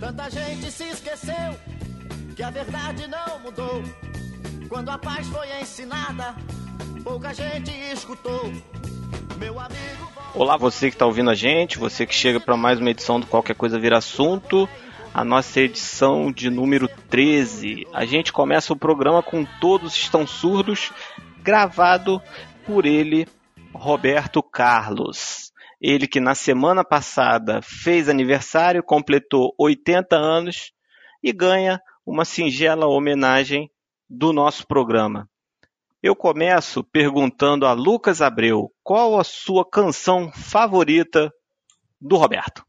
Tanta gente se esqueceu que a verdade não mudou. Quando a paz foi ensinada, pouca gente escutou. Meu amigo. Olá, você que está ouvindo a gente, você que chega para mais uma edição do Qualquer Coisa Vira Assunto, a nossa edição de número 13. A gente começa o programa com Todos Estão Surdos, gravado por ele, Roberto Carlos. Ele que na semana passada fez aniversário, completou 80 anos e ganha uma singela homenagem do nosso programa. Eu começo perguntando a Lucas Abreu qual a sua canção favorita do Roberto.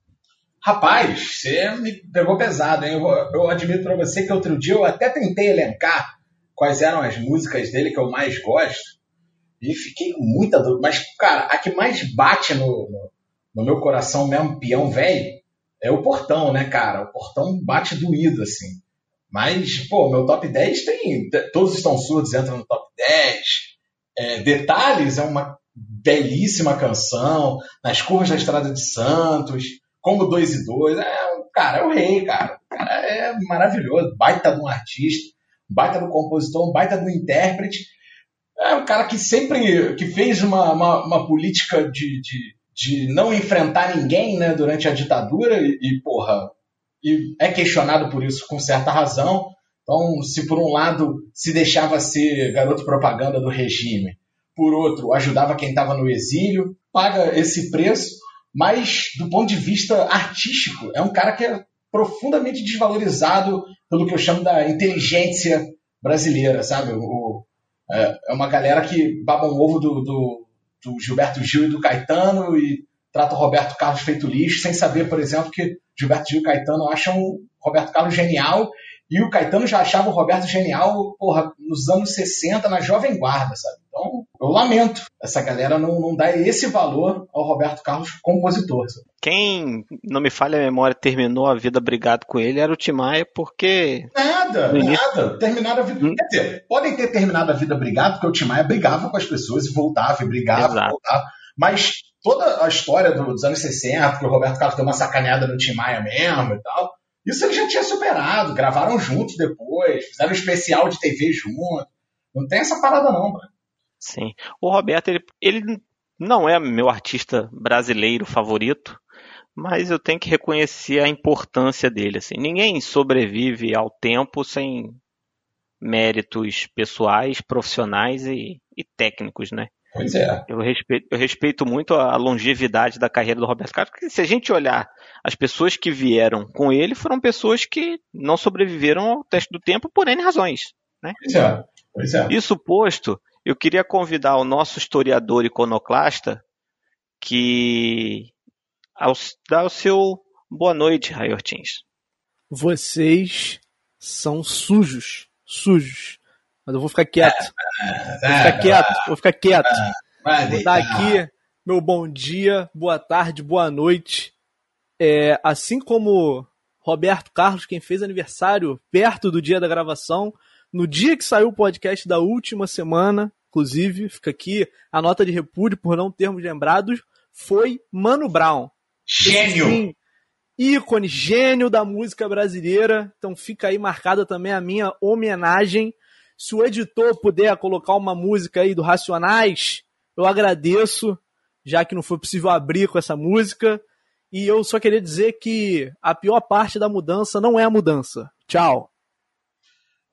Rapaz, você me pegou pesado, hein? Eu, eu admito para você que outro dia eu até tentei elencar quais eram as músicas dele que eu mais gosto e fiquei com muita dúvida. Mas, cara, a que mais bate no, no, no meu coração mesmo, peão velho, é o Portão, né, cara? O Portão bate doído, assim. Mas, pô, meu top 10 tem. Todos estão surdos, entram no top 10. É, Detalhes é uma belíssima canção. Nas curvas da Estrada de Santos. Como 2 e 2. É, cara, é o rei, cara. O cara é maravilhoso. Baita de um artista, baita do compositor, baita do intérprete. É um cara que sempre que fez uma, uma, uma política de, de, de, não enfrentar ninguém né, durante a ditadura e, e, porra, e é questionado por isso com certa razão. Então, se por um lado se deixava ser garoto propaganda do regime, por outro ajudava quem estava no exílio, paga esse preço, mas do ponto de vista artístico, é um cara que é profundamente desvalorizado pelo que eu chamo da inteligência brasileira, sabe? O, é, é uma galera que baba um ovo do, do, do, Gilberto Gil e do Caetano e trata o Roberto Carlos feito lixo, sem saber, por exemplo, que Gilberto Gil e Caetano acham o Roberto Carlos genial e o Caetano já achava o Roberto genial, porra, nos anos 60, na Jovem Guarda, sabe? Então, eu lamento essa galera não, não dar esse valor ao Roberto Carlos compositor. Quem, não me falha a memória, terminou a vida brigado com ele era o Timaya, porque. Nada, início... nada. Terminaram a vida. Hum. Quer dizer, podem ter terminado a vida brigado, porque o Timaya brigava com as pessoas e voltava, e brigava, Exato. e voltava. Mas toda a história dos anos 60, que o Roberto Carlos deu uma sacaneada no Timaya mesmo e tal isso ele já tinha superado, gravaram juntos depois, fizeram um especial de TV junto. Não tem essa parada não, mano. Sim. O Roberto, ele, ele não é meu artista brasileiro favorito, mas eu tenho que reconhecer a importância dele. Assim. Ninguém sobrevive ao tempo sem méritos pessoais, profissionais e, e técnicos, né? Pois é. Eu respeito, eu respeito muito a longevidade da carreira do Roberto Carlos, porque se a gente olhar as pessoas que vieram com ele, foram pessoas que não sobreviveram ao teste do tempo por N razões. Né? Pois é. Pois é. Isso posto, eu queria convidar o nosso historiador iconoclasta que ao, dá o seu boa noite, Ray Ortins. Vocês são sujos, sujos. Mas eu vou ficar quieto. Vou ficar quieto, vou ficar quieto. Vou dar aqui meu bom dia, boa tarde, boa noite. É, assim como Roberto Carlos, quem fez aniversário perto do dia da gravação, no dia que saiu o podcast da última semana, inclusive, fica aqui a nota de repúdio por não termos lembrados, foi Mano Brown. Gênio! Sim, ícone, gênio da música brasileira. Então fica aí marcada também a minha homenagem se o editor puder colocar uma música aí do Racionais, eu agradeço, já que não foi possível abrir com essa música. E eu só queria dizer que a pior parte da mudança não é a mudança. Tchau.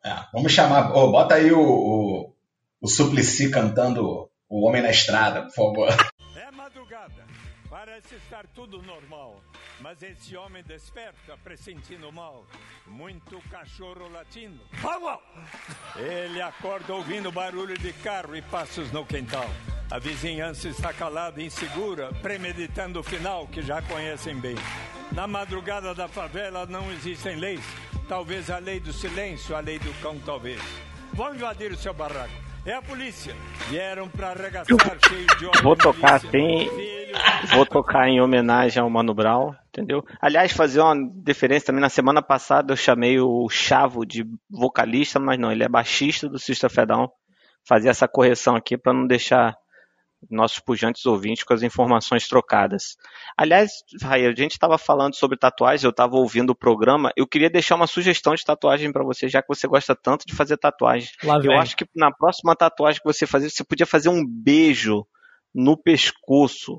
É, vamos chamar. Oh, bota aí o, o, o Suplicy cantando O Homem na Estrada, por favor. É madrugada. Parece estar tudo normal. Mas esse homem desperta pressentindo mal. Muito cachorro latindo. Ele acorda ouvindo barulho de carro e passos no quintal. A vizinhança está calada e insegura, premeditando o final que já conhecem bem. Na madrugada da favela não existem leis. Talvez a lei do silêncio, a lei do cão, talvez. Vão invadir o seu barraco é a polícia. Vieram para arregaçar cheio de óleo. Vou tocar assim. Vou tocar em homenagem ao Mano Brown, entendeu? Aliás, fazer uma diferença também. Na semana passada eu chamei o Chavo de vocalista, mas não, ele é baixista do Sister Fedão. Fazer essa correção aqui para não deixar nossos pujantes ouvintes com as informações trocadas. Aliás, Raia, a gente estava falando sobre tatuagens, eu estava ouvindo o programa, eu queria deixar uma sugestão de tatuagem para você, já que você gosta tanto de fazer tatuagem. eu acho que na próxima tatuagem que você fazer, você podia fazer um beijo no pescoço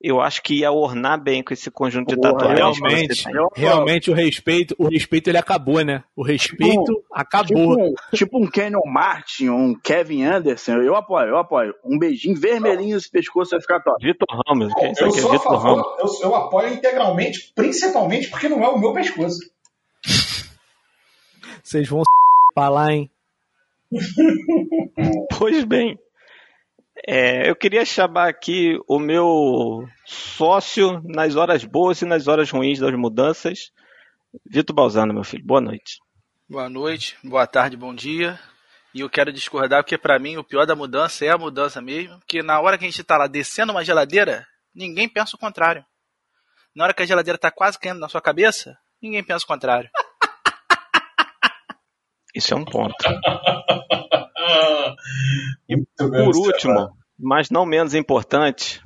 eu acho que ia ornar bem com esse conjunto de tatuagens. Realmente, realmente o respeito, o respeito ele acabou, né? O respeito tipo, acabou. Tipo, tipo, um Kenyon Martin, um Kevin Anderson, eu apoio, eu apoio. Um beijinho vermelhinho nesse pescoço vai ficar top. Vitor Ramos, que é isso eu? Sou Vitor favor, Ramos. Eu, eu apoio integralmente, principalmente porque não é o meu pescoço. Vocês vão pra lá, hein? pois bem. É, eu queria chamar aqui o meu sócio nas horas boas e nas horas ruins das mudanças, Vitor Balzano, meu filho. Boa noite. Boa noite, boa tarde, bom dia. E eu quero discordar porque para mim o pior da mudança é a mudança mesmo, porque na hora que a gente está lá descendo uma geladeira, ninguém pensa o contrário. Na hora que a geladeira está quase caindo na sua cabeça, ninguém pensa o contrário. Isso é um ponto. e por último, mas não menos importante,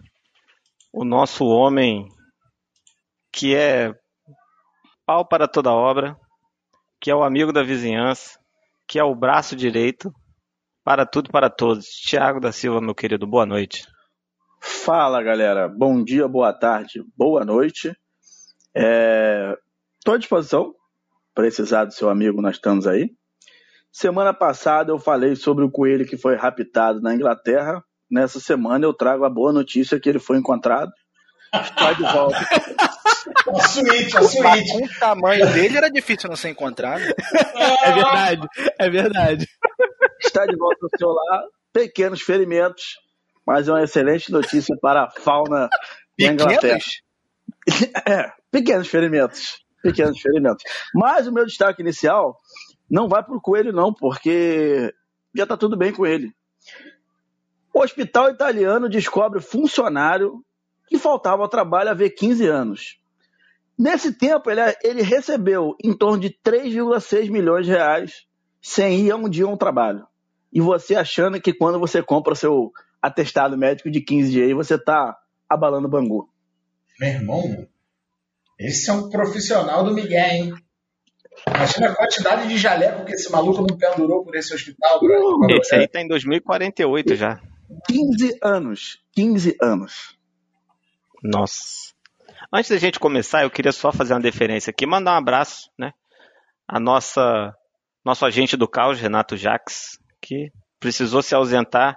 o nosso homem que é pau para toda obra, que é o amigo da vizinhança, que é o braço direito para tudo e para todos. Tiago da Silva, meu querido, boa noite. Fala, galera. Bom dia, boa tarde, boa noite. Estou é... à disposição. Precisar do seu amigo, nós estamos aí. Semana passada eu falei sobre o coelho que foi raptado na Inglaterra. Nessa semana eu trago a boa notícia que ele foi encontrado. Está de volta. a suíte, a suíte. Com o tamanho dele era difícil não ser encontrado. É verdade, é verdade. Está de volta ao seu lar. Pequenos ferimentos, mas é uma excelente notícia para a fauna da Inglaterra. É, pequenos ferimentos. Pequenos ferimentos. Mas o meu destaque inicial não vai pro coelho, não, porque já tá tudo bem com ele. O hospital italiano descobre funcionário que faltava ao trabalho há 15 anos. Nesse tempo, ele, ele recebeu em torno de 3,6 milhões de reais sem ir um dia a um trabalho. E você achando que quando você compra seu atestado médico de 15 dias, você está abalando o Bangu. Meu irmão, esse é um profissional do Miguel, hein? Imagina a quantidade de jaleco que esse maluco não pendurou por esse hospital. Uh, esse aí tá em 2048 já. 15 anos. 15 anos. Nossa. Antes da gente começar, eu queria só fazer uma deferência aqui, mandar um abraço, né? A nossa nosso agente do caos, Renato Jaques, que precisou se ausentar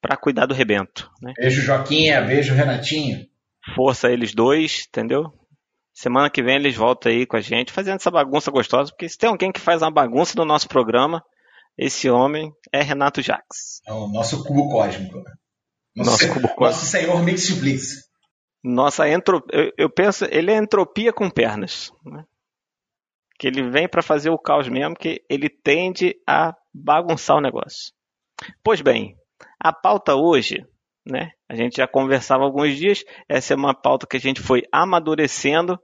para cuidar do rebento. Né? Beijo Joquinha, beijo Renatinho. Força eles dois, entendeu? Semana que vem eles voltam aí com a gente, fazendo essa bagunça gostosa, porque se tem alguém que faz uma bagunça no nosso programa, esse homem é Renato Jaques. É o nosso cubo cósmico. Nosso, nosso cubo cósmico. Nosso senhor Mixblitz. Nossa entropia, eu, eu, penso, ele é entropia com pernas. Né? Que ele vem para fazer o caos mesmo, que ele tende a bagunçar o negócio. Pois bem, a pauta hoje né? A gente já conversava alguns dias, essa é uma pauta que a gente foi amadurecendo,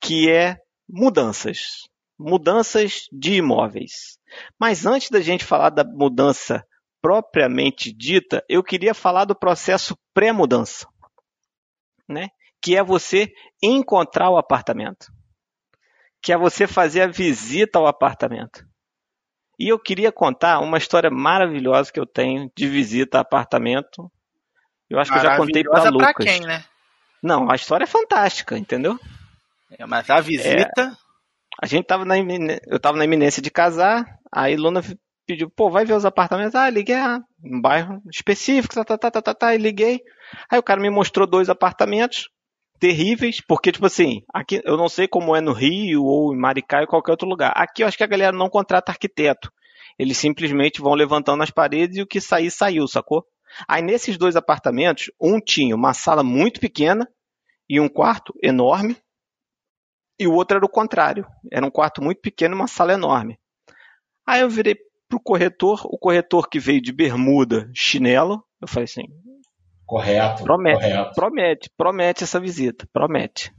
que é mudanças. Mudanças de imóveis. Mas antes da gente falar da mudança propriamente dita, eu queria falar do processo pré-mudança, né? Que é você encontrar o apartamento. Que é você fazer a visita ao apartamento. E eu queria contar uma história maravilhosa que eu tenho de visita a apartamento eu acho que eu já contei pra Lucas. Pra quem, né? Não, a história é fantástica, entendeu? É, mas a visita. É, a gente tava na eu tava na iminência de casar, aí Luna pediu, pô, vai ver os apartamentos. Ah, liguei, ah, um bairro específico, tá, tá, tá, tá, tá, tá, e liguei. Aí o cara me mostrou dois apartamentos terríveis, porque, tipo assim, aqui eu não sei como é no Rio ou em Maricá ou qualquer outro lugar. Aqui eu acho que a galera não contrata arquiteto. Eles simplesmente vão levantando as paredes e o que sair, saiu, sacou? Aí nesses dois apartamentos, um tinha uma sala muito pequena e um quarto enorme, e o outro era o contrário. Era um quarto muito pequeno e uma sala enorme. Aí eu virei pro corretor, o corretor que veio de bermuda, chinelo, eu falei assim: correto, promete, correto. promete, promete essa visita, promete.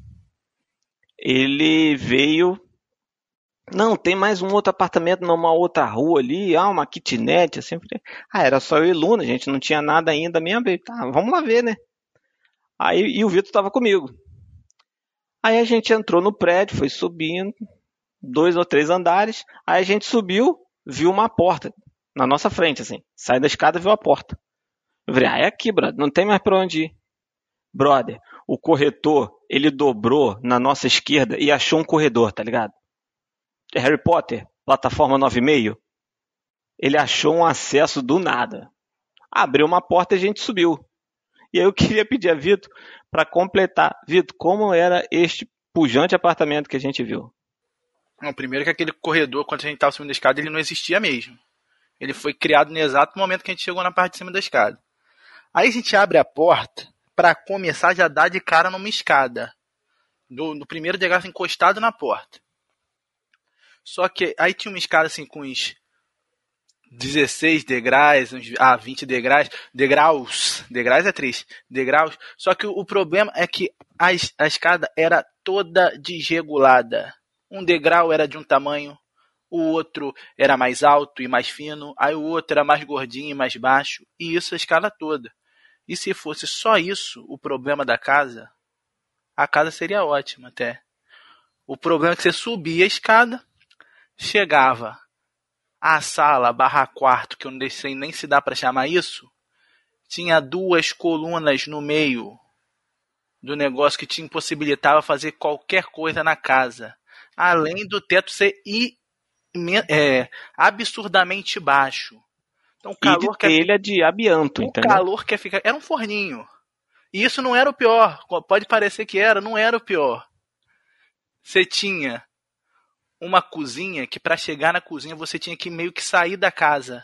Ele veio Não, tem mais um outro apartamento numa outra rua ali, ah, uma kitnet, assim. Ah, era só eu e Luna, a gente não tinha nada ainda mesmo. Tá, vamos lá ver, né? Aí, e o Vitor estava comigo. Aí a gente entrou no prédio, foi subindo, dois ou três andares. Aí a gente subiu, viu uma porta na nossa frente, assim. Sai da escada, viu a porta. Eu falei, ah, é aqui, brother, não tem mais pra onde ir. Brother, o corretor, ele dobrou na nossa esquerda e achou um corredor, tá ligado? Harry Potter, plataforma 9,5. Ele achou um acesso do nada. Abriu uma porta e a gente subiu. E aí eu queria pedir a Vitor para completar. Vitor, como era este pujante apartamento que a gente viu? Não, primeiro que aquele corredor, quando a gente estava subindo a escada, ele não existia mesmo. Ele foi criado no exato momento que a gente chegou na parte de cima da escada. Aí a gente abre a porta, para começar já dar de cara numa escada. No, no primeiro degrau encostado na porta. Só que aí tinha uma escada assim com uns 16 degraus, uns, ah, 20 degraus, degraus, degraus é triste, degraus. Só que o problema é que a, a escada era toda desregulada. Um degrau era de um tamanho, o outro era mais alto e mais fino, aí o outro era mais gordinho e mais baixo, e isso a escala toda. E se fosse só isso o problema da casa, a casa seria ótima até. O problema é que você subia a escada, chegava à sala barra quarto, que eu não sei nem se dá para chamar isso, tinha duas colunas no meio do negócio que te impossibilitava fazer qualquer coisa na casa. Além do teto ser é, absurdamente baixo. Então, o calor e de telha de amianto, o entendeu? Calor quer ficar... Era um forninho. E isso não era o pior. Pode parecer que era, não era o pior. Você tinha uma cozinha que para chegar na cozinha você tinha que meio que sair da casa.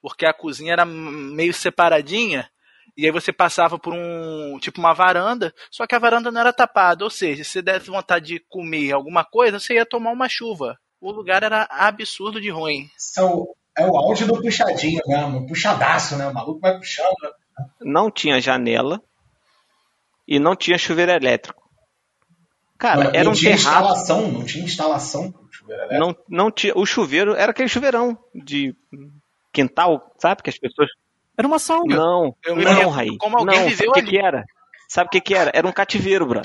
Porque a cozinha era meio separadinha. E aí você passava por um. tipo uma varanda, só que a varanda não era tapada. Ou seja, se você desse vontade de comer alguma coisa, você ia tomar uma chuva. O lugar era absurdo de ruim. É o auge do puxadinho mesmo, puxadaço, né? O maluco vai puxando. Né? Não tinha janela e não tinha chuveiro elétrico. Cara, não, era não um tinha terraço. instalação, não tinha instalação. Não, não tinha, o chuveiro era aquele chuveirão de quintal, sabe? Que as pessoas. Era uma sauna. Não, eu não, Raí. Como alguém não, viveu sabe o que, que era? Sabe o que, que era? Era um cativeiro, bro.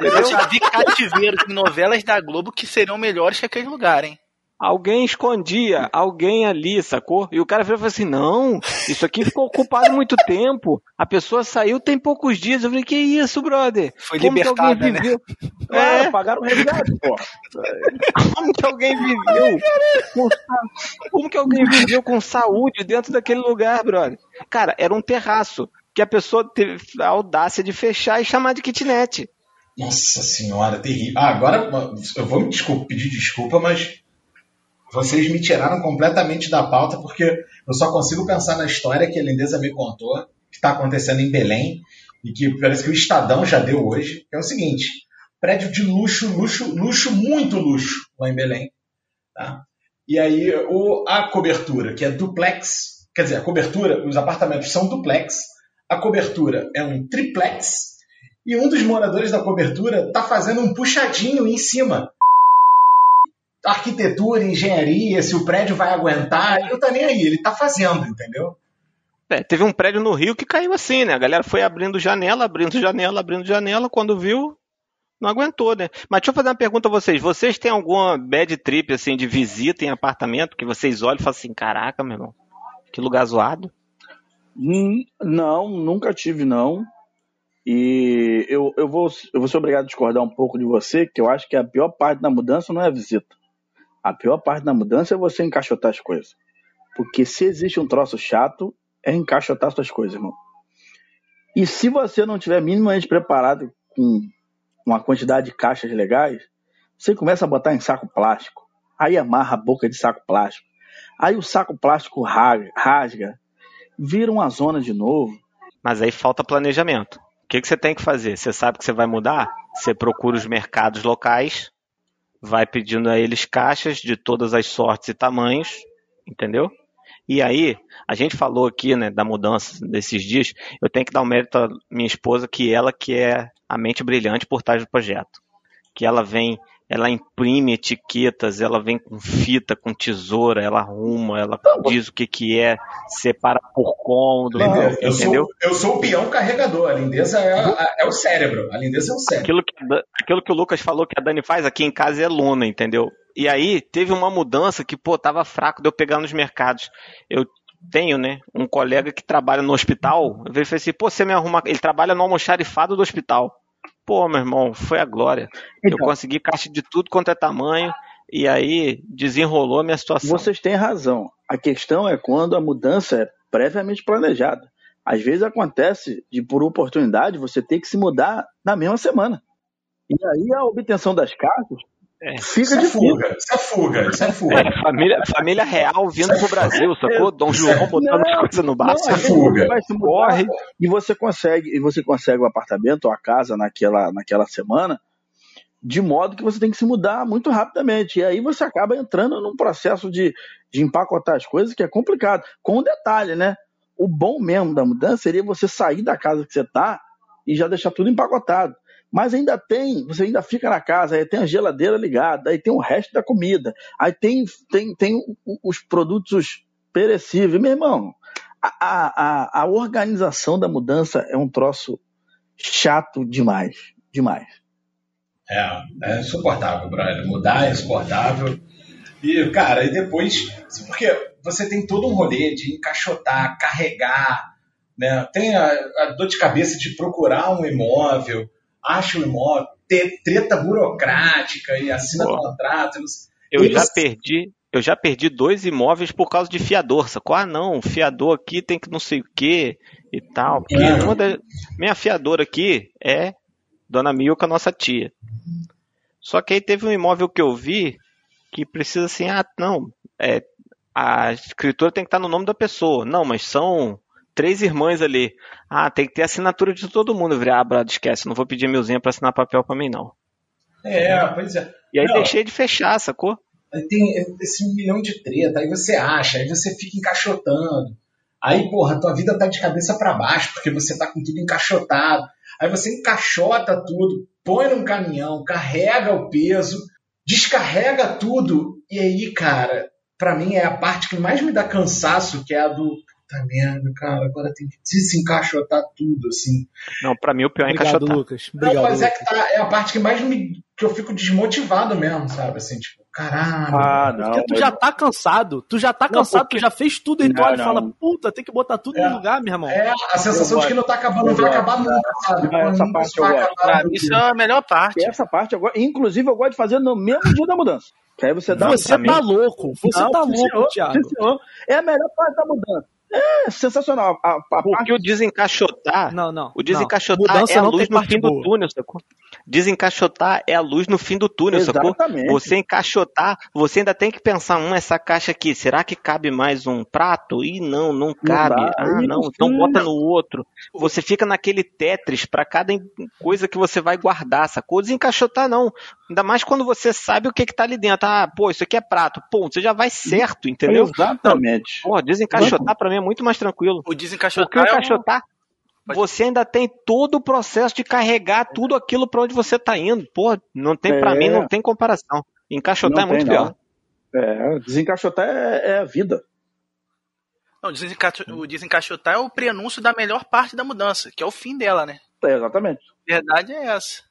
Eu já vi cativeiros em novelas da Globo que seriam melhores que aquele lugar, hein? Alguém escondia alguém ali, sacou? E o cara falou assim: não, isso aqui ficou ocupado muito tempo. A pessoa saiu tem poucos dias. Eu falei: que isso, brother? Foi Como libertada, que alguém viveu? Né? É, pagaram o resgate, pô. Como que alguém viveu? Com... Como que alguém viveu com saúde dentro daquele lugar, brother? Cara, era um terraço que a pessoa teve a audácia de fechar e chamar de kitnet. Nossa senhora, terrível. Ah, agora eu vou me desculpa, pedir desculpa, mas vocês me tiraram completamente da pauta porque eu só consigo pensar na história que a Lindeza me contou, que está acontecendo em Belém e que parece que o Estadão já deu hoje. É o seguinte: prédio de luxo, luxo, luxo, muito luxo lá em Belém. Tá? E aí o, a cobertura, que é duplex, quer dizer, a cobertura, os apartamentos são duplex, a cobertura é um triplex e um dos moradores da cobertura está fazendo um puxadinho em cima arquitetura, engenharia, se o prédio vai aguentar, ele não tá nem aí, ele tá fazendo, entendeu? É, teve um prédio no Rio que caiu assim, né? A galera foi abrindo janela, abrindo janela, abrindo janela, quando viu, não aguentou, né? Mas deixa eu fazer uma pergunta a vocês. Vocês têm alguma bad trip, assim, de visita em apartamento, que vocês olham e falam assim, caraca, meu irmão, que lugar zoado? Hum, não, nunca tive, não. E eu, eu, vou, eu vou ser obrigado a discordar um pouco de você, que eu acho que a pior parte da mudança não é a visita. A pior parte da mudança é você encaixotar as coisas. Porque se existe um troço chato, é encaixotar suas coisas, irmão. E se você não tiver minimamente preparado com uma quantidade de caixas legais, você começa a botar em saco plástico. Aí amarra a boca de saco plástico. Aí o saco plástico rasga, vira uma zona de novo. Mas aí falta planejamento. O que, que você tem que fazer? Você sabe que você vai mudar? Você procura os mercados locais vai pedindo a eles caixas de todas as sortes e tamanhos, entendeu? E aí, a gente falou aqui, né, da mudança desses dias, eu tenho que dar o um mérito à minha esposa, que ela que é a mente brilhante por trás do projeto. que ela vem ela imprime etiquetas, ela vem com fita, com tesoura, ela arruma, ela diz o que que é, separa por cômodo, eu, entendeu? sou, eu sou o peão carregador, a lindeza é, a- é o cérebro, a lindeza é o cérebro. Aquilo que, aquilo que o Lucas falou que a Dani faz aqui em casa é lona, entendeu? E aí teve uma mudança que, pô, tava fraco de eu pegar nos mercados. Eu tenho, né, um colega que trabalha no hospital, eu falei assim, pô, você me arruma, ele trabalha no almoxarifado do hospital. Pô, meu irmão, foi a glória. Eu Então. consegui caixa de tudo quanto é tamanho, e aí desenrolou a minha situação. Vocês têm razão. A questão é quando a mudança é previamente planejada. Às vezes acontece de, por oportunidade, você ter que se mudar na mesma semana. E aí a obtenção das cartas É. fica Isso é difícil. fuga, isso é fuga, isso é fuga. É, família, família real vindo pro Brasil, sacou? Dom João botando as coisas no bar. Não, Isso é fuga. você vai se mudar Corre. e você consegue e você consegue o apartamento ou a casa naquela, naquela semana de modo que você tem que se mudar muito rapidamente e aí você acaba entrando num processo de, de empacotar as coisas que é complicado com um detalhe né o bom mesmo da mudança seria você sair da casa que você tá e já deixar tudo empacotado mas ainda tem, você ainda fica na casa, aí tem a geladeira ligada, aí tem o resto da comida, aí tem, tem, tem os produtos perecíveis. Meu irmão, a, a, a- organização da mudança é um troço chato demais. Demais. É, é insuportável, brother. Mudar é insuportável. E, cara, e depois. Porque você tem todo um rolê de encaixotar, carregar, né? Tem a, a dor de cabeça de procurar um imóvel, acha um imóvel, treta burocrática e assina Pô. contrato. não sei- Eu já perdi, eu já perdi dois imóveis por causa de fiador, sacou? Ah, não, o fiador aqui tem que não sei o que e tal. Porque É. uma da, minha fiadora aqui é Dona Milka, nossa tia. Só que aí teve um imóvel que eu vi que precisa assim, ah, não, é, a escritura tem que estar no nome da pessoa. Não, mas são três irmãs ali. Ah, tem que ter assinatura de todo mundo. Eu falei, ah, brado, esquece, não vou pedir milzinha pra assinar papel pra mim, não. É, pois é. E aí Não. deixei de fechar, sacou? Aí tem esse milhão de treta, aí você acha, aí você fica encaixotando. Aí, porra, tua vida tá de cabeça para baixo, porque você tá com tudo encaixotado. Aí você encaixota tudo, põe num caminhão, carrega o peso, descarrega tudo. E aí, cara, pra mim é a parte que mais me dá cansaço, que é a do. Puta merda, cara, agora tem que desencaixotar tudo, assim. Não, pra mim o pior é Obrigado, encaixotar. Lucas. Obrigado, Não, mas é Lucas. que tá, é a parte que mais me. que eu fico desmotivado mesmo, sabe? Assim, tipo, caralho. Ah, não. Porque tu já tá cansado. Tu já tá Não, cansado, porque- tu já fez tudo e tu Não, olha e não. fala, puta, tem que botar tudo É. no lugar, meu irmão. É, a sensação de que não tá acabando, não vai acabar nunca, sabe? Não, essa Nunca parte eu vai gosto. acabar. Pra mim, isso é a melhor parte. E essa parte, eu gosto, inclusive, eu gosto de fazer no mesmo dia da mudança. Que aí você dá um Você tá louco. Você Não, tá louco, senhor, Thiago. senhor. É a melhor parte da mudança. É sensacional. A, a parte Porque o desencaixotar, Não, não. o desencaixotar Mudança é a não luz no parte fim do túnel, sacou? Desencaixotar é a luz no fim do túnel, sacou? Exatamente. Você encaixotar, você ainda tem que pensar, hum, essa caixa aqui, será que cabe mais um prato? Ih, não, não cabe. dá. ah, não, então bota no outro. Você fica naquele Tetris pra cada coisa que você vai guardar, sacou? Desencaixotar não. Ainda mais quando você sabe o que que tá ali dentro. Ah, pô, isso aqui é prato. Pô, você já vai certo, entendeu? Exatamente. Pô, desencaixotar pra mim é muito mais tranquilo. O Porque desencaixotar o é um- encaixotar, você ainda tem todo o processo de carregar tudo aquilo pra onde você tá indo. Pô, não tem para É. mim não tem comparação. Encaixotar Não é muito tem, pior. não. É, desencaixotar é, é a vida. Não, o desencaixo- o desencaixotar é o prenúncio da melhor parte da mudança, que é o fim dela, né? É, exatamente. A verdade é essa.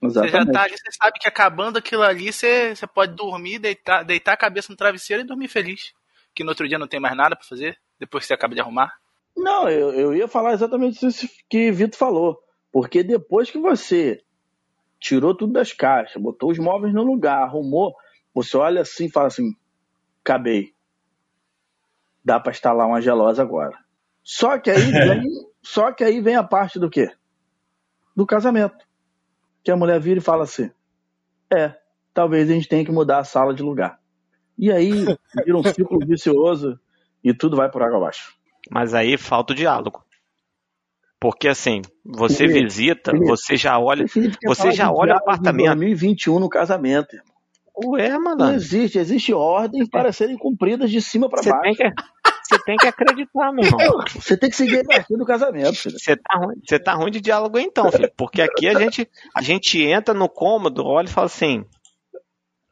Você já Exatamente. tá ali, você sabe que acabando aquilo ali, você, você pode dormir, deitar, deitar a cabeça no travesseiro e dormir feliz. Que no outro dia não tem mais nada pra fazer, depois que você acaba de arrumar. Não, eu, eu ia falar exatamente isso que Vitor falou. Porque depois que você tirou tudo das caixas, botou os móveis no lugar, arrumou, você olha assim e fala assim: acabei. Dá pra instalar uma gelosa agora. Só que aí vem, só que aí vem a parte do quê? Do casamento. Que a mulher vira e fala assim: é, talvez a gente tenha que mudar a sala de lugar. E aí vira um ciclo vicioso e tudo vai por água abaixo. Mas aí falta o diálogo. Porque assim, você visita, você já olha. Você já olha o apartamento. 2021 no casamento. irmão. Ué, Não mano. existe, existe ordem para serem cumpridas de cima para baixo. tem, que, você tem que acreditar, meu irmão. Você tem que seguir aqui do casamento, filho. Você tá, ruim, você tá ruim de diálogo então, filho. Porque aqui a gente, a gente entra no cômodo, olha e fala assim: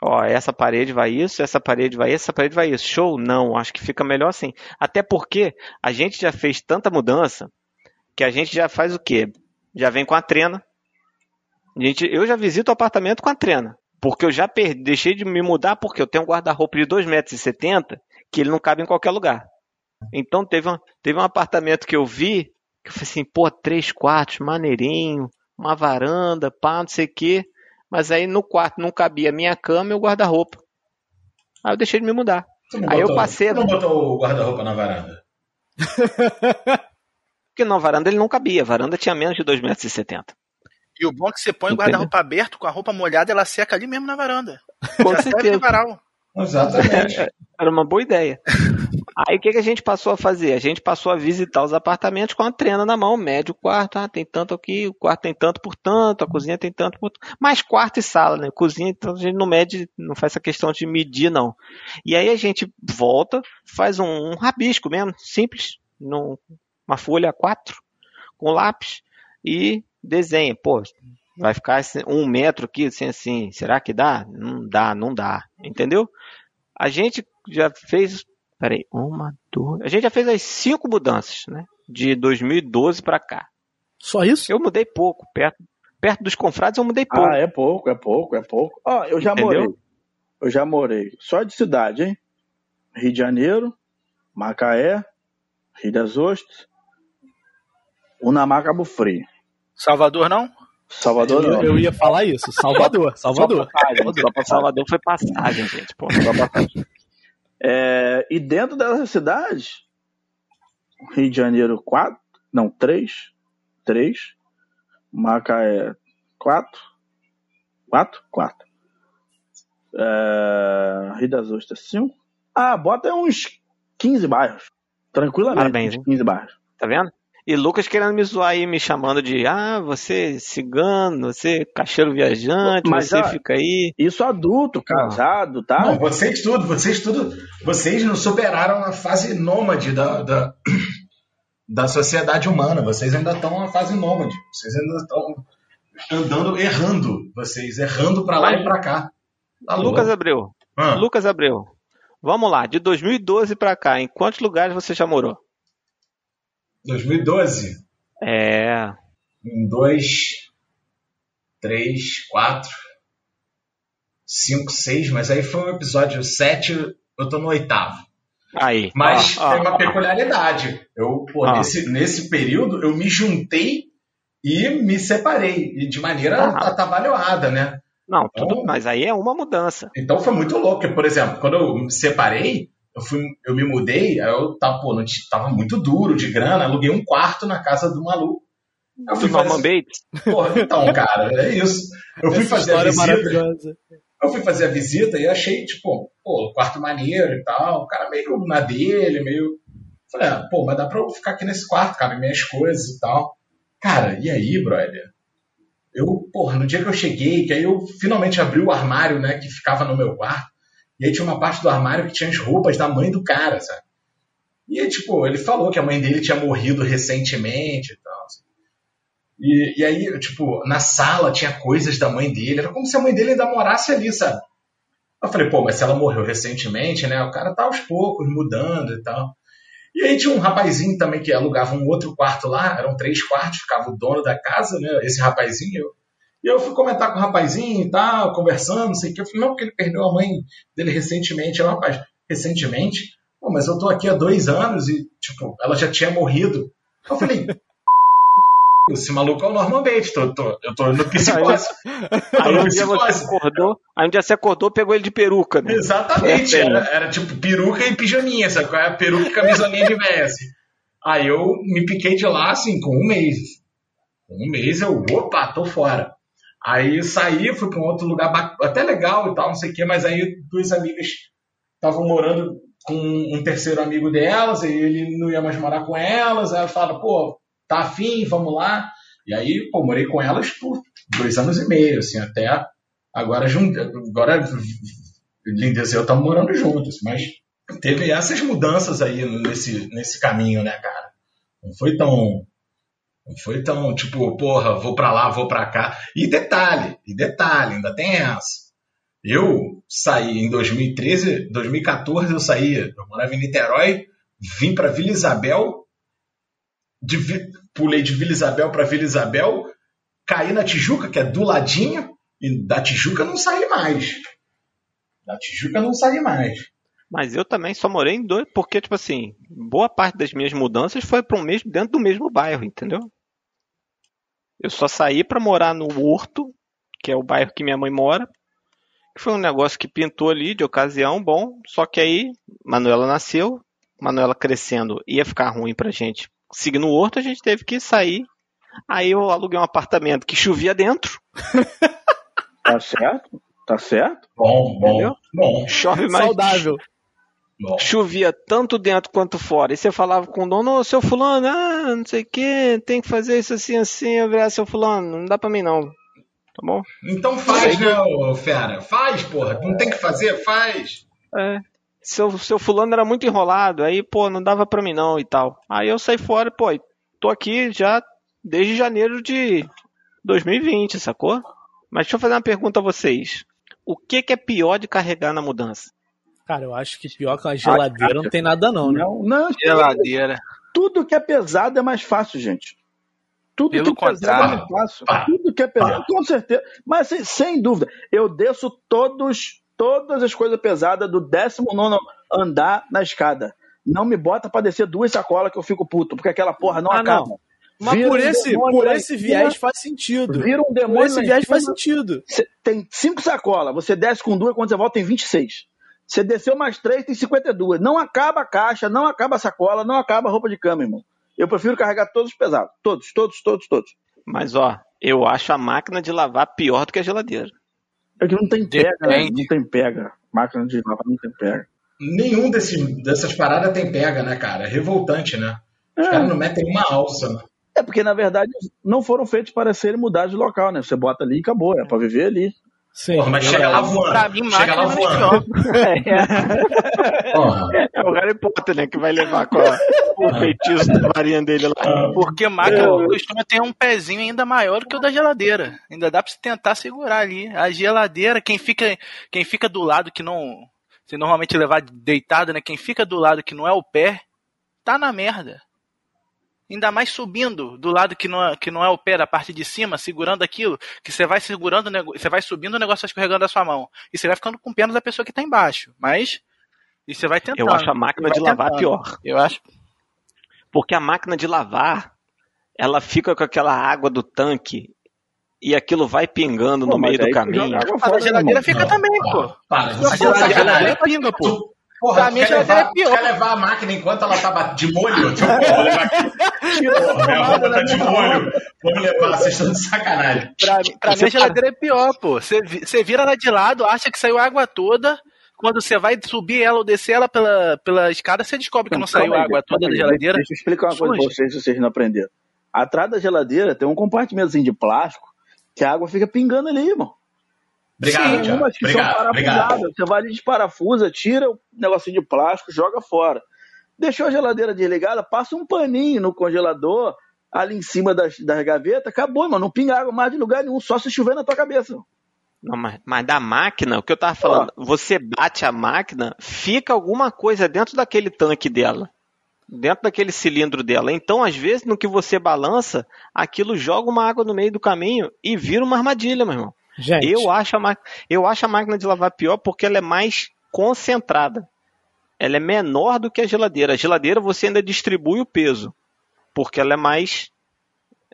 Ó, essa parede vai isso, essa parede vai isso, essa parede vai isso. Show? Não, acho que fica melhor assim. Até porque a gente já fez tanta mudança que a gente já faz o quê? Já vem com a trena. A gente, eu já visito o apartamento com a trena. Porque eu já perdi, deixei de me mudar porque eu tenho um guarda-roupa de 2,70 metros que ele não cabe em qualquer lugar. Então teve um, teve um apartamento que eu vi que eu falei assim, pô, três quartos, maneirinho, uma varanda, pá, não sei o quê. Mas aí no quarto não cabia a minha cama e o guarda-roupa. Aí eu deixei de me mudar. Aí botou, eu passei. Você não botou o guarda-roupa na varanda? Porque na varanda ele não cabia. A varanda tinha menos de 2,70 metros. E o bom é que você põe Entendeu? o guarda-roupa aberto com a roupa molhada, ela seca ali mesmo na varanda. Com Já serve certeza. de varal. Exatamente. Era uma boa ideia. Aí o que, que a gente passou a fazer? A gente passou a visitar os apartamentos com a trena na mão, mede o quarto, ah, tem tanto aqui, o quarto tem tanto por tanto, a cozinha tem tanto por tanto. Mais quarto e sala, né? Cozinha, então a gente não mede, não faz essa questão de medir, não. E aí a gente volta, faz um, um rabisco mesmo, simples, num, uma folha A4, com lápis, e desenha. Pô, vai ficar um metro aqui, assim, assim, será que dá? Não dá, não dá, entendeu? A gente já fez, peraí, uma, duas, a gente já fez as cinco mudanças, né? De 2012 para cá. Só isso? Eu mudei pouco, perto, perto dos confrades eu mudei pouco. Ah, é pouco, é pouco, é pouco. Ó, eu já Entendeu? morei. Eu já morei. Só de cidade, hein? Rio de Janeiro, Macaé, Rio das Ostras, Unamá, Cabo Frio. Salvador não? Salvador Eu, não. eu ia falar isso. Salvador, Salvador. Só passagem, só passagem. Salvador foi passagem, gente. Pô. Só passagem. É, e dentro dessas cidades, Rio de Janeiro, quatro, não, três, três, Macaé, quatro, quatro, quatro, é, Rio das Ostras, cinco, ah, bota uns 15 bairros, tranquilamente, Parabéns, uns hein? 15 bairros. Tá vendo? E Lucas querendo me zoar aí, me chamando de ah, você cigano, você cacheiro viajante, Mas, você ó, fica aí. Isso adulto, casado, tá? Não, vocês tudo, vocês tudo, vocês não superaram a fase nômade da, da, da sociedade humana. Vocês ainda estão na fase nômade. Vocês ainda estão andando, errando. Vocês errando pra lá Mas- e pra cá. Tá Lucas? Abreu, Ah, Lucas Abreu. Vamos lá, de 2012 pra cá, em quantos lugares você já morou? 2012, É, um, dois, três, quatro, cinco, seis, mas aí foi o episódio sete, eu tô no oitavo. aí. Mas ó, ó, tem uma ó. peculiaridade. Eu, pô, Ah. nesse, nesse período, eu me juntei e me separei, e de maneira Ah. atabalhoada, né? Não, tudo, Então- mas aí é uma mudança. Então foi muito louco, porque, por exemplo, quando eu me separei, eu, fui, eu me mudei, aí eu tava, pô, não tava muito duro de grana, aluguei um quarto na casa do maluco. Eu fui Do fazer, Bates. porra, então, cara, é isso. Eu fui Essa fazer a história é visita, maravilhosa. eu fui fazer a visita e achei, tipo, pô, quarto maneiro e tal. O cara meio na dele, meio. Falei, ah, pô, mas dá pra eu ficar aqui nesse quarto, cabe minhas coisas e tal. Cara, e aí, brother? Eu, porra, no dia que eu cheguei, que aí eu finalmente abri o armário, né, que ficava no meu quarto, e aí tinha uma parte do armário que tinha as roupas da mãe do cara, sabe? E aí, tipo, ele falou que a mãe dele tinha morrido recentemente e tal. assim. E, e aí, tipo, na sala tinha coisas da mãe dele, era como se a mãe dele ainda morasse ali, sabe? Eu falei, pô, mas se ela morreu recentemente, né? O cara tá aos poucos mudando e tal. E aí tinha um rapazinho também que alugava um outro quarto lá, eram três quartos, ficava o dono da casa, né? Esse rapazinho. Eu, e eu fui comentar com o rapazinho e tal, conversando, não sei o que. Eu falei, não, porque ele perdeu a mãe dele recentemente. Aí o rapaz, recentemente? Pô, mas eu tô aqui há dois anos e, tipo, ela já tinha morrido. Eu falei, esse maluco é o Norman Bates, tô, tô, eu tô no psicose. Eu tô Aí no dia você psicose. acordou, aí um dia você acordou, pegou ele de peruca, né? Exatamente, É, era, era tipo peruca e pijaminha, sabe? qual é? Peruca e camisolinha de véia, assim. Aí eu me piquei de lá, assim, com um mês. Com um mês eu, opa, tô fora. Aí saí, fui pra um outro lugar até legal e tal, não sei o quê, mas aí duas amigas estavam morando com um terceiro amigo delas, e ele não ia mais morar com elas, aí ela falava, pô, tá afim, vamos lá. E aí, pô, morei com elas por dois anos e meio, assim, até agora, jun- agora Lindeza e eu estamos morando juntos, mas teve essas mudanças aí nesse, nesse caminho, né, cara? Não foi tão. Não foi tão, tipo, porra, vou pra lá, vou pra cá. E detalhe, e detalhe, ainda tem essa. Eu saí em 2013, 2014 eu saía, eu morava em Niterói, vim para Vila Isabel, de, pulei de Vila Isabel para Vila Isabel, caí na Tijuca, que é do ladinho, e da Tijuca não saí mais. Da Tijuca não saí mais. Mas eu também só morei em dois, porque, tipo assim, boa parte das minhas mudanças foi para o mesmo, dentro do mesmo bairro, entendeu? Eu só saí para morar no Horto, que é o bairro que minha mãe mora, que foi um negócio que pintou ali de ocasião, bom, só que aí Manuela nasceu, Manuela crescendo ia ficar ruim pra gente. Seguindo o Horto, a gente teve que sair. Aí eu aluguei um apartamento que chovia dentro. Tá certo? Tá certo? Bom, bom. Entendeu? bom. Chove mais. Saudável. Bom. Chovia tanto dentro quanto fora. E você falava com o dono, ô seu fulano, ah, não sei o que, tem que fazer isso assim, assim. Ah, seu fulano, não dá pra mim não. Tá bom? Então faz, né, ô, fera? Faz, porra. Não tem que fazer? Faz. É. Seu, seu fulano era muito enrolado, aí, pô, não dava pra mim não e tal. Aí eu saí fora, pô, tô aqui já desde janeiro de 2020, sacou? Mas deixa eu fazer uma pergunta a vocês. O que, que é pior de carregar na mudança? Cara, eu acho que pior que uma geladeira não tem nada não, né? Não, não. Geladeira. Tudo que é pesado é mais fácil, gente. Tudo Pelo que é pesado é mais fácil. Tudo que é pesado, com certeza. Mas sem, sem dúvida, eu desço todos, todas as coisas pesadas do 19 andar na escada. Não me bota pra descer duas sacolas que eu fico puto, porque aquela porra não Ah, acaba. não. Mas Vira por um esse, demônio por esse cima, viés faz sentido. Vira um Por demônio. esse lá em viés faz sentido. Cê tem cinco sacolas, você desce com duas, quando você volta tem 26. Você desceu mais três, tem 52. Não acaba a caixa, não acaba a sacola, não acaba a roupa de cama, irmão. Eu prefiro carregar todos os pesados. Todos, todos, todos, todos. Mas ó, eu acho a máquina de lavar pior do que a geladeira. É que não tem pega, né? Não tem pega. Máquina de lavar não tem pega. Nenhum desse, dessas paradas tem pega, né, cara? É revoltante, né? Os É. caras não metem uma alça, né? É porque, na verdade, não foram feitos para serem mudados de local, né? Você bota ali e acabou. É pra viver ali. Sim. Porra, mas chega lá voando. Pra mim, chega lá é voando. pior. Porra. É o Harry Potter, né? Que vai levar com a- o feitiço da varinha dele lá. Porque máquina costuma ter um pezinho ainda maior do que o da geladeira. Ainda dá pra você tentar segurar ali. A geladeira, quem fica, quem fica do lado que não. Se normalmente levar deitado, né? Quem fica do lado que não é o pé, tá na merda. Ainda mais subindo do lado que não, é, que não é o pé, da parte de cima, segurando aquilo, que você vai segurando, você vai subindo, o negócio vai escorregando da sua mão. E você vai ficando com pena da pessoa que tá embaixo. Mas. E você vai tentando. Eu acho a máquina de lavar tentando. pior. Eu acho. Porque a máquina de lavar, ela fica com aquela água do tanque e aquilo vai pingando no Pô, mas meio do caminho. Mas a geladeira fica Não, também, pô. Para, A geladeira, sacanagem. geladeira pinga, pô. Porra, Pra mim, a geladeira levar, é pior. quer levar a máquina enquanto ela tá de molho? Porra, vou levar aqui. Porra, minha roupa tá de molho. Vamos levar, vocês estão de sacanagem. Pra, mim- pra mim a geladeira é pior, pô. Você, vi- você vira ela de lado, acha que saiu água toda. Quando você vai subir ela ou descer ela pela, pela escada, você descobre que não saiu aí, água toda calma da aí. geladeira. Deixa eu explicar uma coisa pra vocês se vocês não aprenderam. Atrás da geladeira tem um compartimentozinho de plástico que a água fica pingando ali, irmão. Obrigado, Tem Thiago. umas que Obrigado, são obrigado. parafusadas. Você vai ali, desparafusa, tira o negocinho de plástico, joga fora. Deixou a geladeira desligada, passa um paninho no congelador, ali em cima das, das gavetas, acabou, irmão. Não pinga água mais de lugar nenhum, só se chover na tua cabeça. Não, mas, mas da máquina, o que eu tava falando, você bate a máquina, fica alguma coisa dentro daquele tanque dela. Dentro daquele cilindro dela. Então, às vezes, no que você balança, aquilo joga uma água no meio do caminho e vira uma armadilha, meu irmão. Gente, Eu acho, a ma- eu acho a máquina de lavar pior porque ela é mais concentrada. Ela é menor do que a geladeira. A geladeira você ainda distribui o peso, porque ela é mais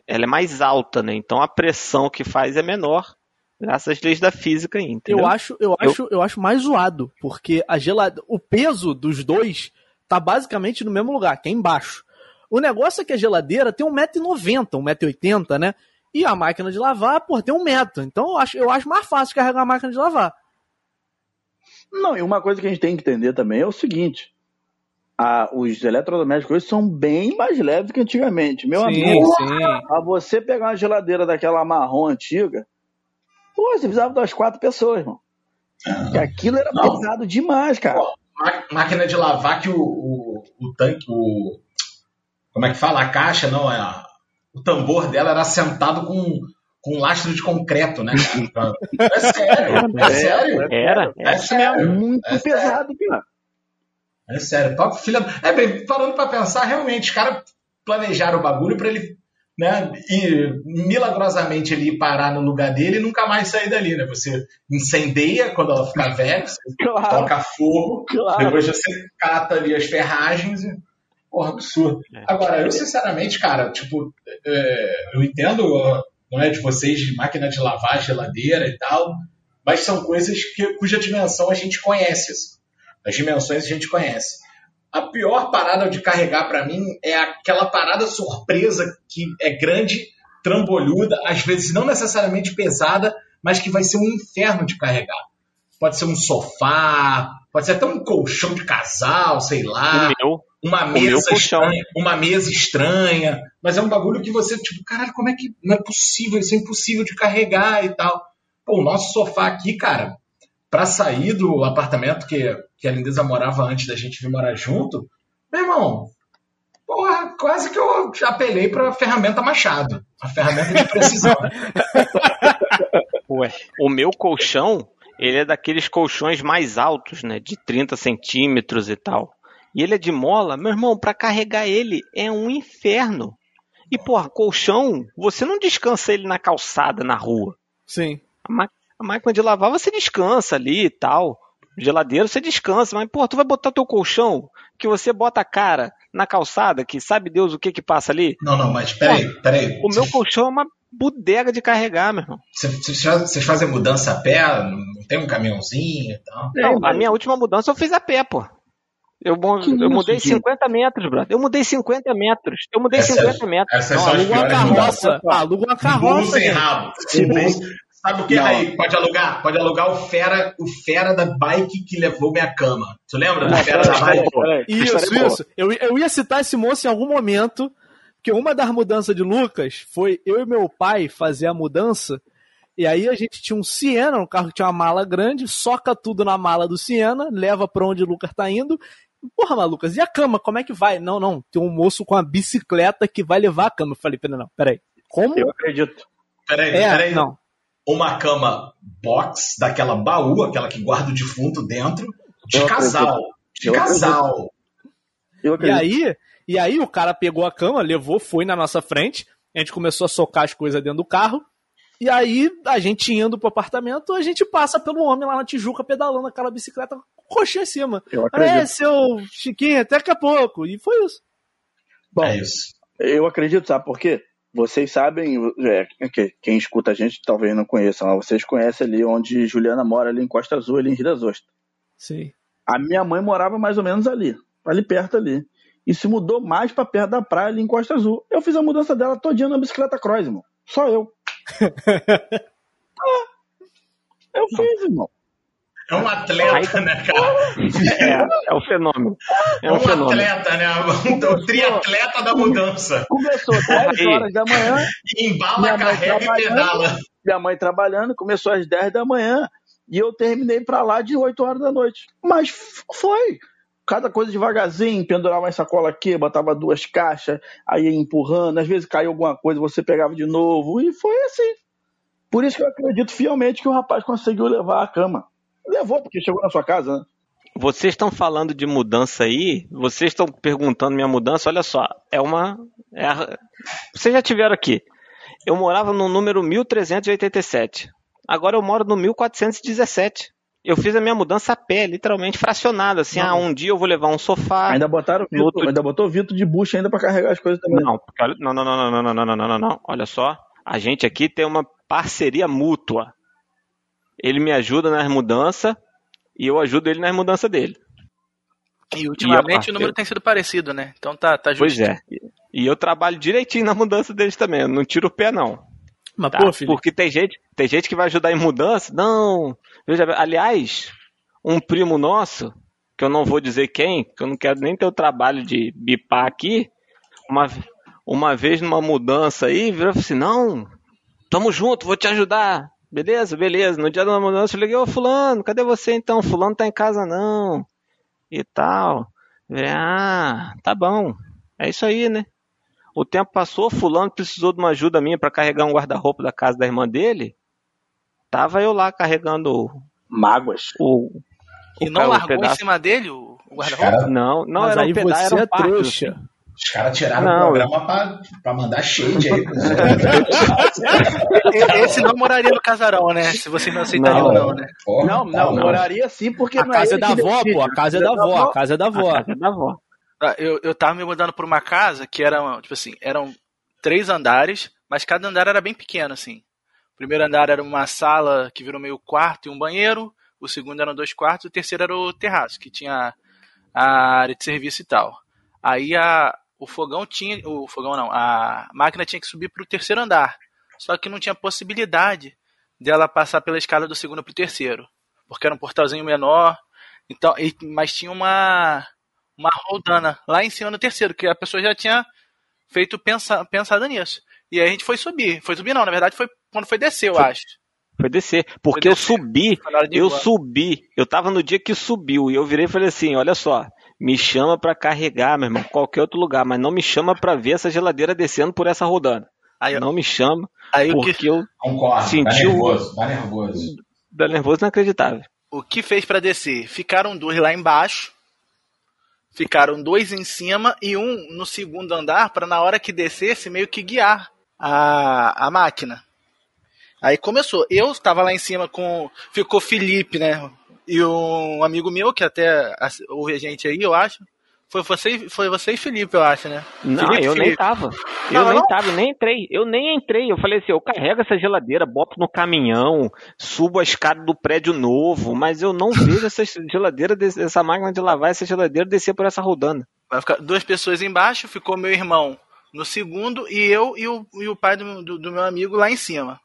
ela é mais alta, né? Então a pressão que faz é menor, graças às leis da física entendeu? eu acho, eu acho, eu acho mais zoado, porque a gelade... o peso dos dois tá basicamente no mesmo lugar, que é embaixo. O negócio é que a geladeira tem 1,90m, 1,80m, né? E a máquina de lavar, pô, tem um metro. Então eu acho, eu acho mais fácil carregar a máquina de lavar. Não, e uma coisa que a gente tem que entender também é o seguinte: a- os eletrodomésticos hoje são bem mais leves que antigamente. Meu amigo, sim. a você pegar uma geladeira daquela marrom antiga, pô, você precisava das quatro pessoas, irmão. E aquilo era Não. pesado demais, cara. máquina de lavar que o, o, o tanque, o, como é que fala? A caixa, não, é, o tambor dela era sentado com, com um lastro de concreto, né? É sério, é, sério. Era, é sério. Muito é pesado, cara. É sério, top filha. É bem, parando pra pensar, realmente, os caras planejaram o bagulho pra ele, né, e milagrosamente ele ir parar no lugar dele e nunca mais sair dali, né? Você incendeia quando ela ficar velha, você Claro. toca fogo, Claro. depois você cata ali as ferragens e. Porra, absurdo. É. Agora, eu sinceramente, cara, tipo, é, eu entendo, não é de vocês de máquina de lavar, geladeira e tal, mas são coisas que, cuja dimensão a gente conhece. assim. As dimensões a gente conhece. A pior parada de carregar pra mim é aquela parada surpresa que é grande, trambolhuda, às vezes não necessariamente pesada, mas que vai ser um inferno de carregar. Pode ser um sofá, pode ser até um colchão de casal, sei lá O meu, uma mesa colchão. estranha, uma mesa estranha, mas é um bagulho que você, tipo, caralho, como é que não é possível, isso é impossível de carregar e tal. Pô, o nosso sofá aqui, cara, pra sair do apartamento que, que a Lindeza morava antes da gente vir morar junto, meu irmão, porra, quase que eu apelei pra ferramenta Machado, a ferramenta de precisão. Ué. O meu colchão, ele é daqueles colchões mais altos, né? De 30 centímetros e tal. E ele é de mola, meu irmão, pra carregar ele é um inferno. E, porra, colchão, você não descansa ele na calçada, na rua. Sim. A, ma- a máquina de lavar você descansa ali e tal. Geladeira você descansa, mas, porra, tu vai botar teu colchão que você bota a cara na calçada, que sabe Deus o que que passa ali? Não, não, mas peraí, peraí. O meu colchão é uma bodega de carregar, meu irmão. Vocês- fazem- mudança a pé? Não tem um caminhãozinho e tal? Não, a mas- minha última mudança eu fiz a pé, pô. Eu, eu mudei gente? 50 metros, brother. Eu mudei 50 metros. Eu mudei Essas- 50 metros. Não, aluga uma carroça. Aluga uma Burro carroça, sem gente. rabo. Burro- Sabe o que Não. aí? Pode alugar? Pode alugar o fera, o fera da bike que levou minha cama. Tu lembra do fera da bike? Isso, é isso. Eu, eu ia citar esse moço em algum momento, porque uma das mudanças de Lucas foi eu e meu pai fazer a mudança, e aí a gente tinha um Siena, um carro que tinha uma mala grande, soca tudo na mala do Siena, leva pra onde o Lucas tá indo. Porra, mas Lucas, e a cama, como é que vai? Não, não, tem um moço com a bicicleta que vai levar a cama. Eu falei, peraí, não, peraí. Como? Eu acredito. Peraí, É, peraí. não. Uma cama box, daquela baú, aquela que guarda o defunto dentro, de Eu casal. De Eu casal. Eu E acredito. aí, e aí o cara pegou a cama, levou, foi na nossa frente, a gente começou a socar as coisas dentro do carro, e aí a gente indo pro apartamento, a gente passa pelo homem lá na Tijuca pedalando aquela bicicleta com coxinha em cima. Eu É, acredito. seu Chiquinho, até daqui a pouco. E foi isso. Bom, É isso. eu acredito, sabe por quê? Vocês sabem, é, que- quem escuta a gente talvez não conheça, mas vocês conhecem ali onde Juliana mora, ali em Costa Azul, ali em Rio das Ostras. Sim. A minha mãe morava mais ou menos ali, ali perto ali. E se mudou mais pra perto da praia, ali em Costa Azul. Eu fiz a mudança dela todinha na bicicleta cross, irmão. Só eu. Ah, eu fiz, irmão. É um atleta, né, cara? É, é o fenômeno. É É um um fenômeno. atleta, né? O triatleta da mudança. Começou 10 Aí. horas da manhã, Embala, Minha mãe carrega e pedala. minha mãe trabalhando, começou às 10 da manhã e eu terminei pra lá de 8 horas da noite. Mas foi. Cada coisa devagarzinho, pendurava uma sacola aqui, botava duas caixas, aí empurrando, às vezes caiu alguma coisa, você pegava de novo, e foi assim. Por isso que eu acredito fielmente que o rapaz conseguiu levar a cama. Levou, porque chegou na sua casa, né? Vocês estão falando de mudança aí, vocês estão perguntando minha mudança, olha só, é uma. é a- Vocês já tiveram aqui. Eu morava no número 1387. Agora eu moro no 1417. Eu fiz a minha mudança a pé, literalmente fracionada. Assim, ah, um dia eu vou levar um sofá. Ainda botaram o outro- ainda botou o Vitor de bucha ainda pra carregar as coisas também. Não, porque não, não, não, não, não, não, não, não, não, não. Olha só, a gente aqui tem uma parceria mútua. Ele me ajuda nas mudanças e eu ajudo ele nas mudanças dele. E ultimamente E o número tem sido parecido, né? Então tá, tá Pois justo. é. E eu trabalho direitinho na mudança deles também. Eu não tiro o pé, não. Mas, Tá? pô, filho, Porque tem gente, tem gente que vai ajudar em mudança. Não. Veja, aliás, um primo nosso, que eu não vou dizer quem, que eu não quero nem ter o trabalho de bipar aqui, uma, uma vez numa mudança aí, virou falou assim: não, tamo junto, vou te ajudar. Beleza, beleza. No dia da mudança eu liguei, ô fulano, cadê você então? Fulano tá em casa não. e tal. Ah, tá bom. É isso aí, né? O tempo passou, fulano precisou de uma ajuda minha para carregar um guarda-roupa da casa da irmã dele. Tava eu lá carregando Mágoas. o. E o não largou pedaço- em cima dele o, guarda-roupa? Não, não Mas era aí um pedaço, você era é trouxa. assim. os caras tiraram Não, o programa pra, pra mandar shade aí Esse não moraria no casarão, né? Se vocês não aceitariam, Não. não, né? Porra, Não, tá, não, moraria sim, porque A não é casa é da avó, pô. A casa é da avó. A casa é da avó. A casa da avó. Ah, Eu, eu tava me mudando por uma casa que era, tipo assim, eram três andares, mas cada andar era bem pequeno, assim. O primeiro andar era uma sala que virou meio quarto e um banheiro, o segundo eram dois quartos, o terceiro era o terraço, que tinha a área de serviço e tal. Aí a, o fogão tinha, o fogão não, a máquina tinha que subir pro terceiro andar, só que não tinha possibilidade dela passar pela escada do segundo pro terceiro, porque era um portalzinho menor, então, e- mas tinha uma uma roldana lá em cima no terceiro, que a pessoa já tinha feito pensa, pensado nisso. E aí a gente foi subir. Foi subir não, na verdade foi quando foi descer, eu Foi- acho. Foi descer. Porque eu descer. subi, Foi de ir eu subi. Eu tava no dia que subiu e eu virei e falei assim: olha só, me chama pra carregar, meu irmão, qualquer outro lugar, mas não me chama pra ver essa geladeira descendo por essa rodana. Aí, Não me chama, aí o, que, porque eu Concordo, tá Sentiu- nervoso, tá nervoso. dá nervoso inacreditável. o que fez pra descer? Ficaram dois lá embaixo, ficaram dois em cima e um no segundo andar para na hora que descesse meio que guiar a, a máquina. Aí começou. Eu estava lá em cima com. Ficou Felipe, né? E um amigo meu, que até ouve a gente aí, eu acho. Foi você, e- foi você e Felipe, eu acho, né? Não, Felipe, eu nem Felipe. tava. Eu Não, nem não? tava, eu nem entrei. Eu nem entrei. Eu falei assim, eu carrego essa geladeira, boto no caminhão, subo a escada do prédio novo, mas eu não vejo essa geladeira, essa máquina de lavar essa geladeira descer por essa rodana. Vai ficar duas pessoas embaixo, ficou meu irmão no segundo e eu e o, e o pai do, do- do meu amigo lá em cima.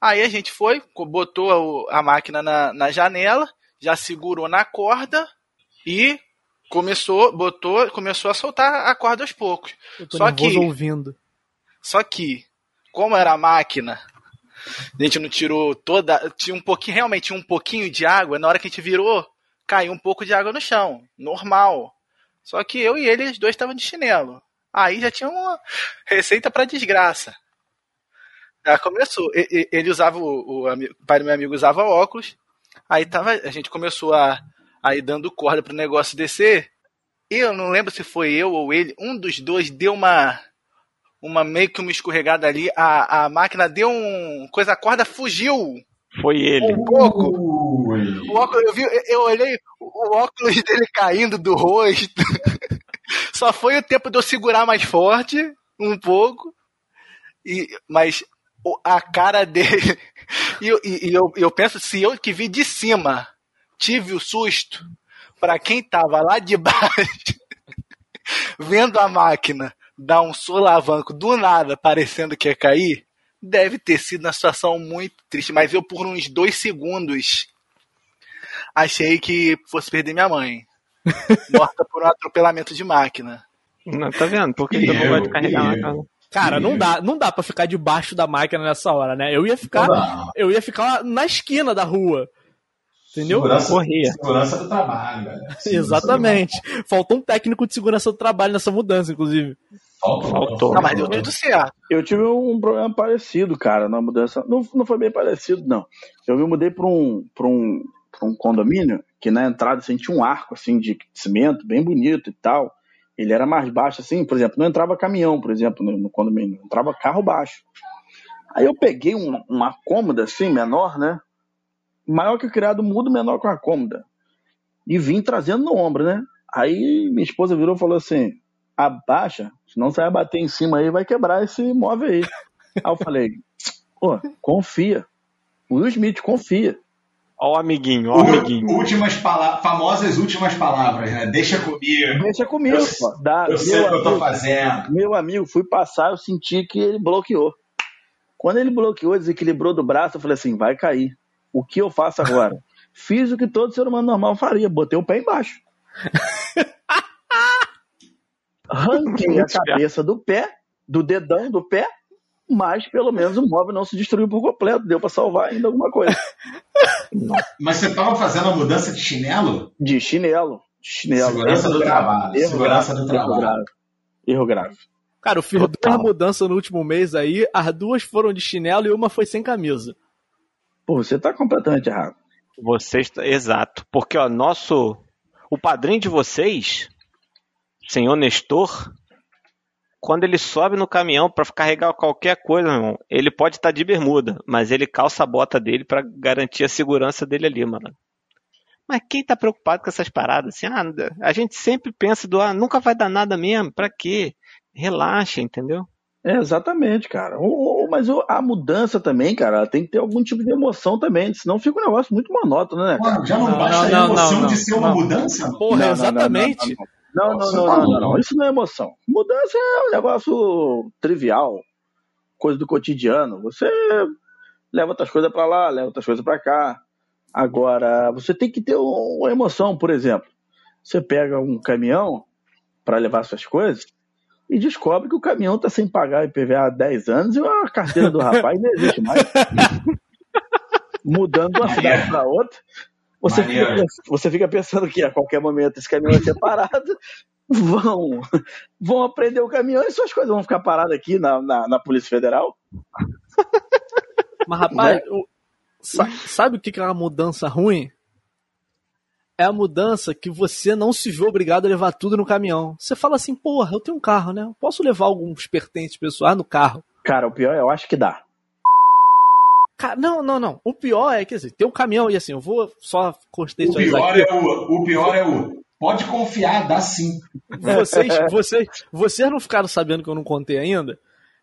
Aí a gente foi, botou a, máquina na, na janela, já segurou na corda e começou, botou, começou a soltar a corda aos poucos. Eu tô Só que- ouvindo. Só que, como era a máquina, a gente não tirou toda. Tinha um pouquinho, realmente tinha um pouquinho de água. Na hora que a gente virou, caiu um pouco de água no chão. Normal. Só que eu e ele, os dois estavam de chinelo. Aí já tinha uma receita pra desgraça. Já começou. E- e- Ele usava, o, o o pai do meu amigo usava óculos. Aí tava, a gente começou a, a ir dando corda pro negócio descer. Eu não lembro se foi eu ou ele. Um dos dois deu uma uma meio que uma escorregada ali, a, a máquina deu um. coisa, a corda fugiu Foi ele. um pouco. Ui. O óculos, eu, vi, eu olhei o óculos dele caindo do rosto. Só foi o tempo de eu segurar mais forte, um pouco. E, mas a cara dele. E, eu- e- e eu, eu penso, se eu que vi de cima tive o susto, para quem tava lá de baixo, vendo a máquina dar um solavanco do nada, parecendo que ia cair, deve ter sido uma situação muito triste. Mas eu, por uns dois segundos, achei que fosse perder minha mãe. Morta por um atropelamento de máquina. Não, tá vendo? Por que que eu não Eu, gosto de carregar uma eu. casa? Cara, não dá, não dá pra ficar debaixo da máquina nessa hora, né? Eu ia ficar, eu ia ficar na esquina da rua. Entendeu? Segurança, Corria. segurança do trabalho. Segurança Exatamente. Faltou um técnico de segurança do trabalho nessa mudança, inclusive. Faltou. Faltou. Não, mas deu tudo certo. Eu tive um problema parecido, cara, na mudança. Não, não foi bem parecido, não. Eu me mudei para um, pra um, pra um condomínio que na entrada assim, tinha um arco assim, de cimento bem bonito e tal. Ele era mais baixo, assim, por exemplo, não entrava caminhão, por exemplo, no, condomínio, entrava carro baixo. Aí eu peguei um- uma cômoda assim, menor, né? Maior que o criado mudo, menor que uma cômoda. E vim trazendo no ombro, né? Aí minha esposa virou e falou assim: abaixa, senão você vai bater em cima aí vai quebrar esse móvel aí. aí eu falei, pô, confia. Will Smith, confia. Ó o amiguinho, ó o amiguinho. Últimas palavras, famosas últimas palavras, né? Deixa comigo. Deixa comigo, Eu- pô. Dá, Eu sei o que eu tô fazendo. meu amigo, fui passar, eu senti que ele bloqueou. Quando ele bloqueou, desequilibrou do braço, eu falei assim, vai cair. O que eu faço agora? Fiz o que todo ser humano normal faria, botei o pé embaixo. Ranquei a cabeça do pé, do dedão do pé, mas pelo menos o móvel não se destruiu por completo, deu pra salvar ainda alguma coisa. Mas você tava fazendo a mudança de chinelo? De chinelo. Chinelo. Segurança erro do grave, trabalho, Erro segurança grave, do erro trabalho. grave. Erro grave. Cara, eu fiz duas mudanças no último mês aí, as duas foram de chinelo e uma foi sem camisa. Pô, você tá completamente errado. Vocês, exato. Porque, ó, nosso. O padrinho de vocês, senhor Nestor, quando ele sobe no caminhão pra carregar qualquer coisa, meu irmão, ele pode estar de bermuda, mas ele calça a bota dele pra garantir a segurança dele ali, mano. Mas quem tá preocupado com essas paradas? Assim, ah, a gente sempre pensa do, ah, nunca vai dar nada mesmo, pra quê? Relaxa, entendeu? É, exatamente, cara. O- o- mas o- a mudança também, cara, tem que ter algum tipo de emoção também, senão fica um negócio muito monótono, né, cara? Mano, já não, Não, basta não, a emoção não, de não, ser uma não. mudança? Porra, Não, não, não, exatamente. Não, não, tá não, não, não. Isso não é emoção. Mudança é um negócio trivial, coisa do cotidiano. Você leva outras coisas pra lá, leva outras coisas pra cá. Agora, você tem que ter um- uma emoção, por exemplo. Você pega um caminhão pra levar suas coisas e descobre que o caminhão tá sem pagar IPVA há 10 anos e a carteira do rapaz não existe mais. Mudando de uma cidade pra outra. Você fica, você fica pensando que a qualquer momento esse caminhão vai ser parado. Vão, vão aprender o caminhão e suas coisas vão ficar paradas aqui na, na, na Polícia Federal. Mas, rapaz, o- sa- sabe o que que é uma mudança ruim? É a mudança que você não se vê obrigado a levar tudo no caminhão. Você fala assim, porra, eu tenho um carro, né? Eu posso levar alguns pertences pessoais no carro. Cara, o pior é, eu acho que dá. Não, não, não. O pior é que assim, tem um caminhão e assim, eu vou só O contextualizar pior, aqui. é o, o pior é o. Pode confiar, dá sim. Vocês, vocês, vocês não ficaram sabendo que eu não contei ainda,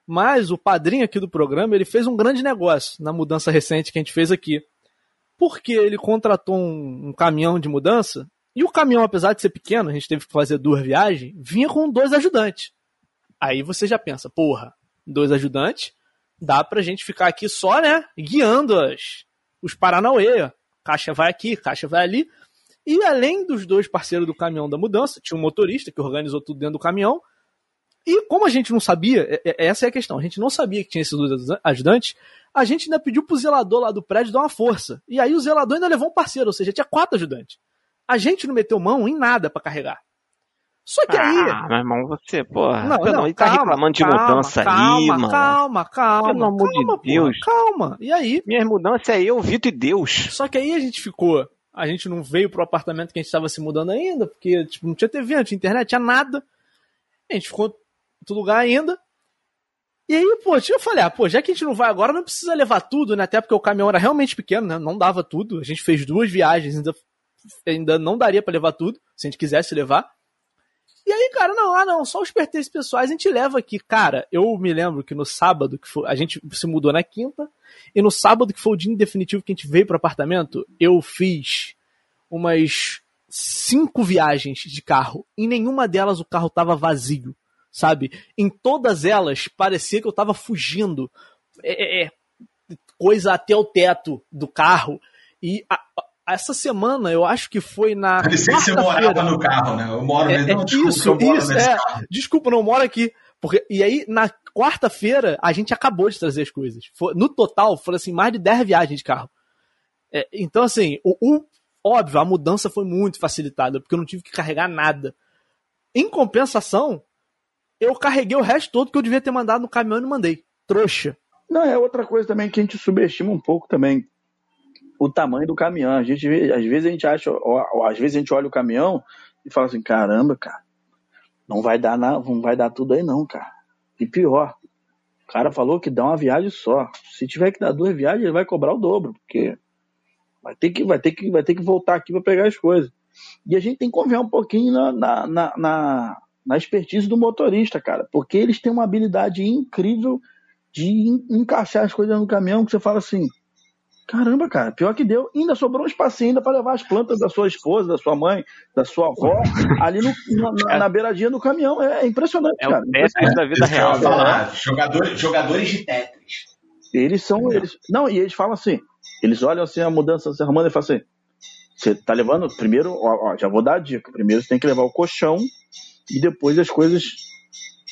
mas o padrinho aqui do programa, ele fez um grande negócio na mudança recente que a gente fez aqui. Porque ele contratou um, um caminhão de mudança, e o caminhão, apesar de ser pequeno, a gente teve que fazer duas viagens, vinha com dois ajudantes. Aí você já pensa, porra, dois ajudantes, dá pra gente ficar aqui só, né, guiando as, os Paranauê. Caixa vai aqui, caixa vai ali. E além dos dois parceiros do caminhão da mudança, tinha um motorista que organizou tudo dentro do caminhão. E como a gente não sabia, é- é- essa é a questão, a gente não sabia que tinha esses dois ajudantes, a gente ainda pediu pro zelador lá do prédio dar uma força. E aí o zelador ainda levou um parceiro, ou seja, tinha quatro ajudantes. A gente não meteu mão em nada pra carregar. Só que aí. Ah, meu irmão, você, porra. Não, pelo- não, ele tá calma, reclamando de calma, mudança calma, aí, mano. Calma, calma, Pelo amor de calma, porra, Deus. calma. E aí, Minha mudança é eu, Vitor e Deus. só que aí a gente ficou. A gente não veio pro apartamento que a gente estava se mudando ainda, porque tipo, não tinha TV, não tinha internet, tinha nada. A gente ficou em outro lugar ainda. E aí, pô, eu falei, ah, pô, já que a gente não vai agora, não precisa levar tudo, né? Até porque o caminhão era realmente pequeno, né? Não dava tudo. A gente fez duas viagens, ainda, ainda não daria pra levar tudo, se a gente quisesse levar. E aí, cara, não, ah, não, só os pertences pessoais a gente leva aqui. Cara, eu me lembro que no sábado, que foi, a gente se mudou na quinta, e no sábado, que foi o dia definitivo que a gente veio pro apartamento, eu fiz umas cinco viagens de carro. Em nenhuma delas o carro tava vazio, sabe? Em todas elas parecia que eu tava fugindo. É, é, é, coisa até o teto do carro. E a- essa semana, eu acho que foi na. Parecia que você morava no carro, né? Eu moro É, mesmo. é Não, desculpa, isso, eu moro isso, nesse é. carro. Desculpa, não moro aqui. Porque, e aí, na quarta-feira, a gente acabou de trazer as coisas. Foi- no total, foram assim, mais de 10 viagens de carro. É, então, assim, o, o- óbvio, a mudança foi muito facilitada, porque eu não tive que carregar nada. Em compensação, eu carreguei o resto todo que eu devia ter mandado no caminhão e não mandei. Trouxa. Não, é outra coisa também que a gente subestima um pouco também. O tamanho do caminhão. A gente, às vezes a gente acha, ó, às vezes a gente olha o caminhão e fala assim, caramba, cara, não vai dar na, não vai dar tudo aí não, cara. E pior, o cara falou que dá uma viagem só. Se tiver que dar duas viagens, ele vai cobrar o dobro, porque vai ter que, vai ter que, vai ter que voltar aqui para pegar as coisas. E a gente tem que confiar um pouquinho na, na, na, na, na expertise do motorista, cara, porque eles têm uma habilidade incrível de en- encaixar as coisas no caminhão que você fala assim, caramba, cara, pior que deu, ainda sobrou um espacinho ainda para levar as plantas da sua esposa, da sua mãe, da sua avó, ali no- na, na- na beiradinha do caminhão. É impressionante, É cara. o Tetris da vida real. falar. Jogadores, jogadores de Tetris. Eles são eles. Não, e eles falam assim, eles olham assim a mudança se arrumando e falam assim, você tá levando, primeiro, ó, ó, já vou dar a dica, primeiro você tem que levar o colchão e depois as coisas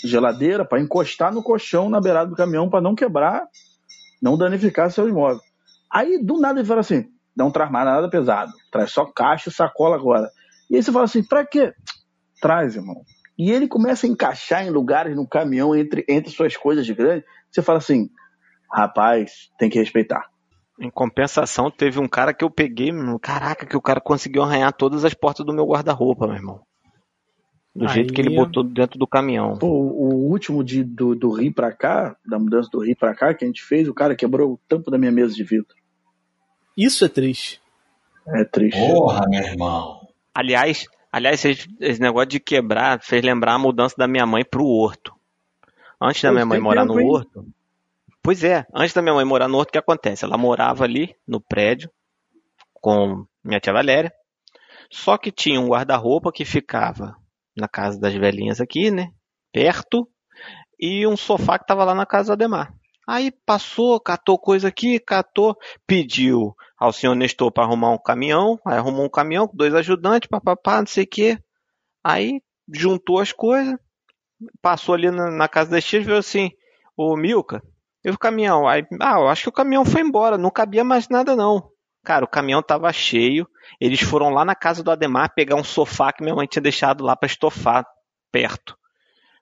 geladeira para encostar no colchão na beirada do caminhão para não quebrar, não danificar seu imóvel. Aí do nada ele fala assim, não traz mais nada pesado, traz só caixa e sacola agora. E aí você fala assim, pra quê? Traz, irmão. E ele começa a encaixar em lugares no caminhão entre, entre suas coisas grandes. Você fala assim, rapaz, tem que respeitar. Em compensação, teve um cara que eu peguei, caraca, que o cara conseguiu arranhar todas as portas do meu guarda-roupa, meu irmão. Do Aí jeito que ele botou dentro do caminhão. Pô, o último de, do, do Rio pra cá, da mudança do Rio pra cá, que a gente fez, o cara quebrou o tampo da minha mesa de vidro. Isso é triste. É triste. Porra, meu irmão. Aliás, aliás, esse, negócio de quebrar fez lembrar a mudança da minha mãe pro horto. Antes da Pô, minha mãe morar tempo, no hein? horto. Pois é, antes da minha mãe morar no horto, o que acontece? Ela morava ali no prédio com minha tia Valéria. Só que tinha um guarda-roupa que ficava na casa das velhinhas aqui, né? Perto. E um sofá que tava lá na casa do Ademar. Aí passou, catou coisa aqui, catou, pediu ao senhor Nestor para arrumar um caminhão. Aí arrumou um caminhão com dois ajudantes, papapá, não sei o quê. Aí juntou as coisas, passou ali na, na casa das tias viu assim: Ô Milka, e o caminhão? Aí, ah, eu acho que o caminhão foi embora, não cabia mais nada não. Cara, o caminhão tava cheio. Eles foram lá na casa do Ademar pegar um sofá que minha mãe tinha deixado lá para estofar perto.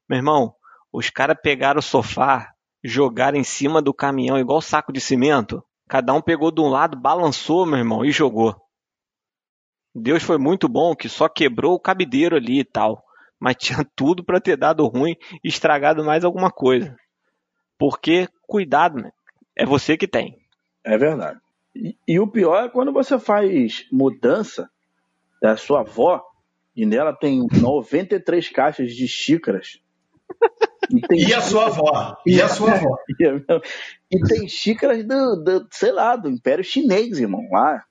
Meu irmão, os caras pegaram o sofá, jogaram em cima do caminhão igual saco de cimento. Cada um pegou de um lado, balançou, meu irmão, e jogou. Deus foi muito bom que só quebrou o cabideiro ali e tal. Mas tinha tudo para ter dado ruim e estragado mais alguma coisa. Porque, cuidado, né? É você que tem. É verdade. E, e o pior é quando você faz mudança da sua avó e nela tem 93 caixas de xícaras. E, tem E a sua avó? E a sua avó? E tem xícaras do, do, sei lá, do Império Chinês, irmão, lá.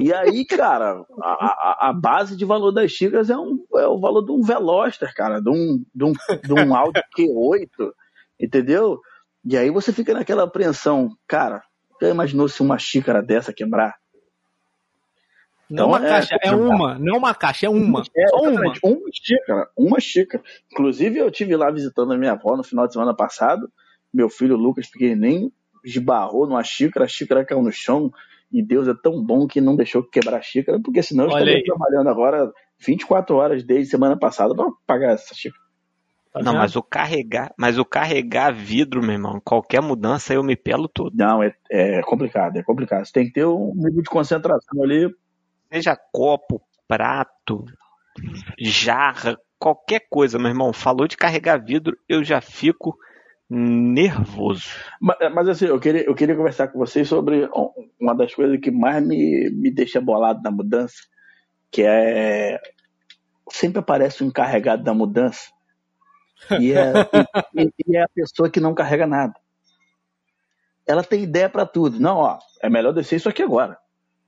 E aí, cara, a, a, a base de valor das xícaras é, um, é o valor de um Veloster, cara, de um, de um, de um Audi Q8, entendeu? E aí você fica naquela apreensão, cara, já imaginou se uma xícara dessa quebrar? Não Então, uma é, caixa, é uma, não uma caixa, é uma. É, Só uma. uma xícara, uma xícara. Inclusive, eu tive lá visitando a minha avó no final de semana passado. Meu filho Lucas, pequenininho, esbarrou numa xícara, a xícara caiu no chão. E Deus é tão bom que não deixou quebrar a xícara, porque senão eu Olha estaria aí. trabalhando agora 24 horas desde semana passada para pagar essa xícara. Tá Não, mas o carregar, mas o carregar vidro, meu irmão, qualquer mudança eu me pelo todo. Não, é, é complicado, é complicado. Você tem que ter um nível de concentração ali. Seja copo, prato, jarra, qualquer coisa, meu irmão. Falou de carregar vidro, eu já fico nervoso. Mas, mas, assim, eu queria, eu queria conversar com vocês sobre uma das coisas que mais me, me deixa bolado na mudança, que é sempre aparece um encarregado da mudança e é, e, e é a pessoa que não carrega nada. Ela tem ideia para tudo. Não, ó, é melhor descer isso aqui agora.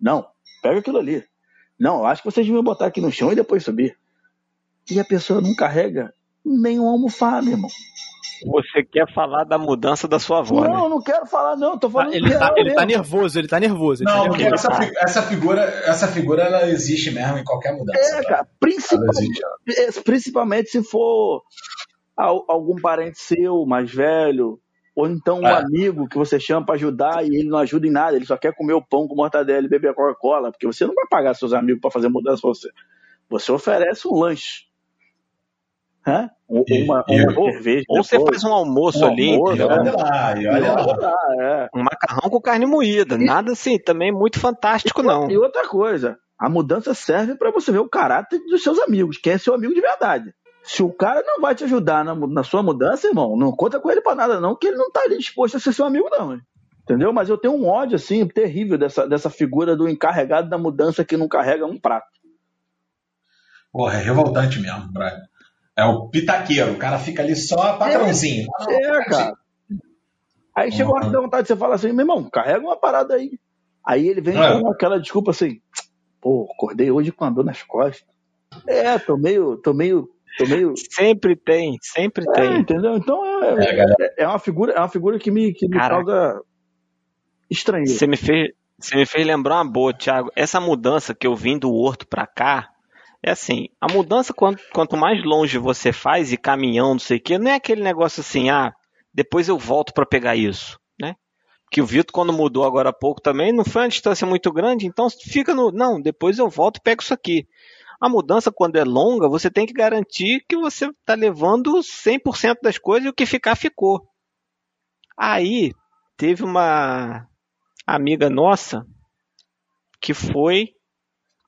Não, pega aquilo ali. Não, acho que vocês deviam botar aqui no chão e depois subir. E a pessoa não carrega nenhum almofado, irmão. Você quer falar da mudança da sua avó, não, né? eu não quero falar, não. Tô falando ele, tá, ele tá nervoso, ele tá nervoso. Ele Não, tá porque nervoso. essa, fi- essa figura, essa figura ela existe mesmo em qualquer mudança. É, cara, Ela principalmente, é, principalmente se for algum parente seu mais velho, ou então um É. amigo que você chama pra ajudar e ele não ajuda em nada, ele só quer comer o pão com mortadela e beber a Coca-Cola, porque você não vai pagar seus amigos pra fazer mudança pra você. Você oferece um lanche. Hã? Um- E- uma, e- uma cerveja. Ou você faz um almoço Um ali, almoço, E entendeu? olha lá, e E olha lá. lá, é. um macarrão com carne moída. Nada assim, também muito fantástico, não. E outra coisa, a mudança serve para você ver o caráter dos seus amigos, quem é seu amigo de verdade. Se o cara não vai te ajudar na, na sua mudança, irmão, não conta com ele para nada, não, que ele não tá ali disposto a ser seu amigo, não. hein? Entendeu? Mas eu tenho um ódio, assim, terrível dessa, dessa figura do encarregado da mudança que não carrega um prato. Porra, é revoltante mesmo, brother. É o pitaqueiro, o cara fica ali só patrãozinho. É, cara. Aí chega uma dá vontade de você fala assim, meu irmão, carrega uma parada aí. Aí ele vem É. com aquela desculpa assim, pô, acordei hoje com a dor nas costas. É, tô meio, tô meio, tô meio Sempre tem, sempre É, tem. entendeu? Então é, É, é, é uma figura, é uma figura que me, que me Caraca. causa estranheza. Você me fez, você me fez lembrar uma boa, Thiago. Essa mudança que eu vim do Horto pra cá, é assim, a mudança quanto, quanto mais longe você faz e caminhão, não sei o quê, não é aquele negócio assim, ah, depois eu volto pra pegar isso, né? Que o Vitor quando mudou agora há pouco também, não foi uma distância muito grande, então fica no, não, depois eu volto e pego isso aqui. A mudança, quando é longa, você tem que garantir que você está levando 100% das coisas e o que ficar, ficou. Aí, teve uma amiga nossa que foi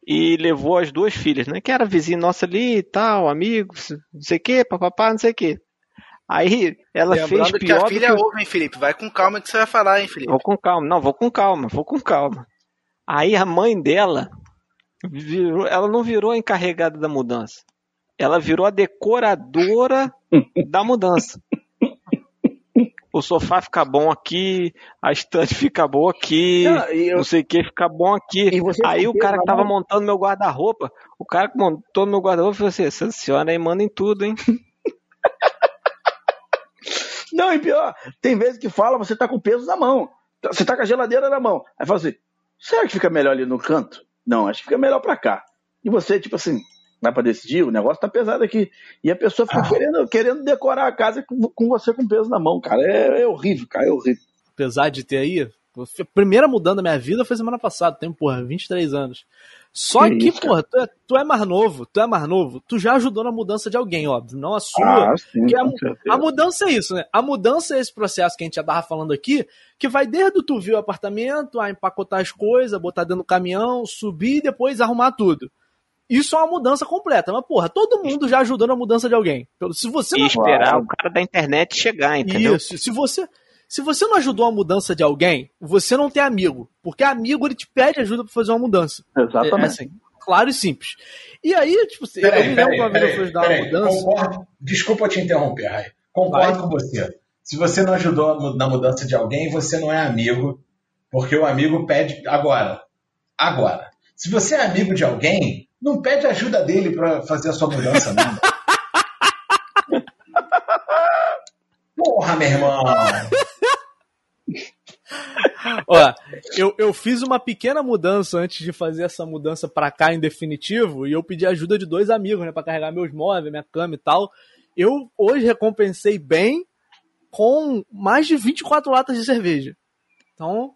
e levou as duas filhas, né? Que era vizinho nossa ali e tal, amigos, não sei o que, papapá, não sei o que. Aí ela Lembrando fez que pior a do filha que... ouve, hein, Felipe? Vai com calma que você vai falar, hein, Felipe? Vou com calma, não, vou com calma, vou com calma. Aí a mãe dela, virou, ela não virou a encarregada da mudança. Ela virou a decoradora da mudança. O sofá fica bom aqui, a estante fica boa aqui, Não, eu- não sei o que fica bom aqui. Aí o cara que tava mão? montando meu guarda-roupa, o cara que montou meu guarda-roupa falou assim: essa senhora aí manda em tudo, hein? Não, e pior, tem vezes que fala, você tá com o peso na mão. Você tá com a geladeira na mão. Aí fala assim, será que fica melhor ali no canto? Não, acho que fica melhor pra cá. E você, tipo assim, vai pra decidir, o negócio tá pesado aqui. E a pessoa fica Ah. querendo, querendo decorar a casa com, com você com peso na mão, cara. É, é horrível, cara, é horrível. apesar de ter aí, a primeira mudança da minha vida foi semana passada, tenho, porra, 23 anos. Só Que que, isso, porra, tu é, tu é mais novo, tu é mais novo, tu já ajudou na mudança de alguém, óbvio, não a sua. Ah, sim, a, a mudança é isso, né? A mudança é esse processo que a gente já tava falando aqui, que vai desde tu ver o apartamento, a empacotar as coisas, botar dentro do caminhão, subir e depois arrumar tudo. Isso é uma mudança completa. Mas, porra, todo mundo já ajudou na mudança de alguém. Se você E não esperar Claro. o cara da internet chegar, entendeu? isso. Se você, se você não ajudou a mudança de alguém, você não tem amigo. Porque amigo, ele te pede ajuda pra fazer uma mudança. É Exatamente. assim, claro e simples. E aí, tipo, assim, eu Peraí, me lembro peraí, uma vez eu peraí, fui ajudar uma peraí, mudança. concordo. Desculpa te interromper, Rai. Concordo Vai. com você. Se você não ajudou na mudança de alguém, você não é amigo, porque o amigo pede agora. Agora. Se você é amigo de alguém, não pede ajuda dele pra fazer a sua mudança, não. Porra, meu irmão. Ó, eu, eu fiz uma pequena mudança antes de fazer essa mudança pra cá em definitivo e eu pedi ajuda de dois amigos, né, para carregar meus móveis, minha cama e tal. Eu hoje recompensei bem com mais de 24 latas de cerveja. Então,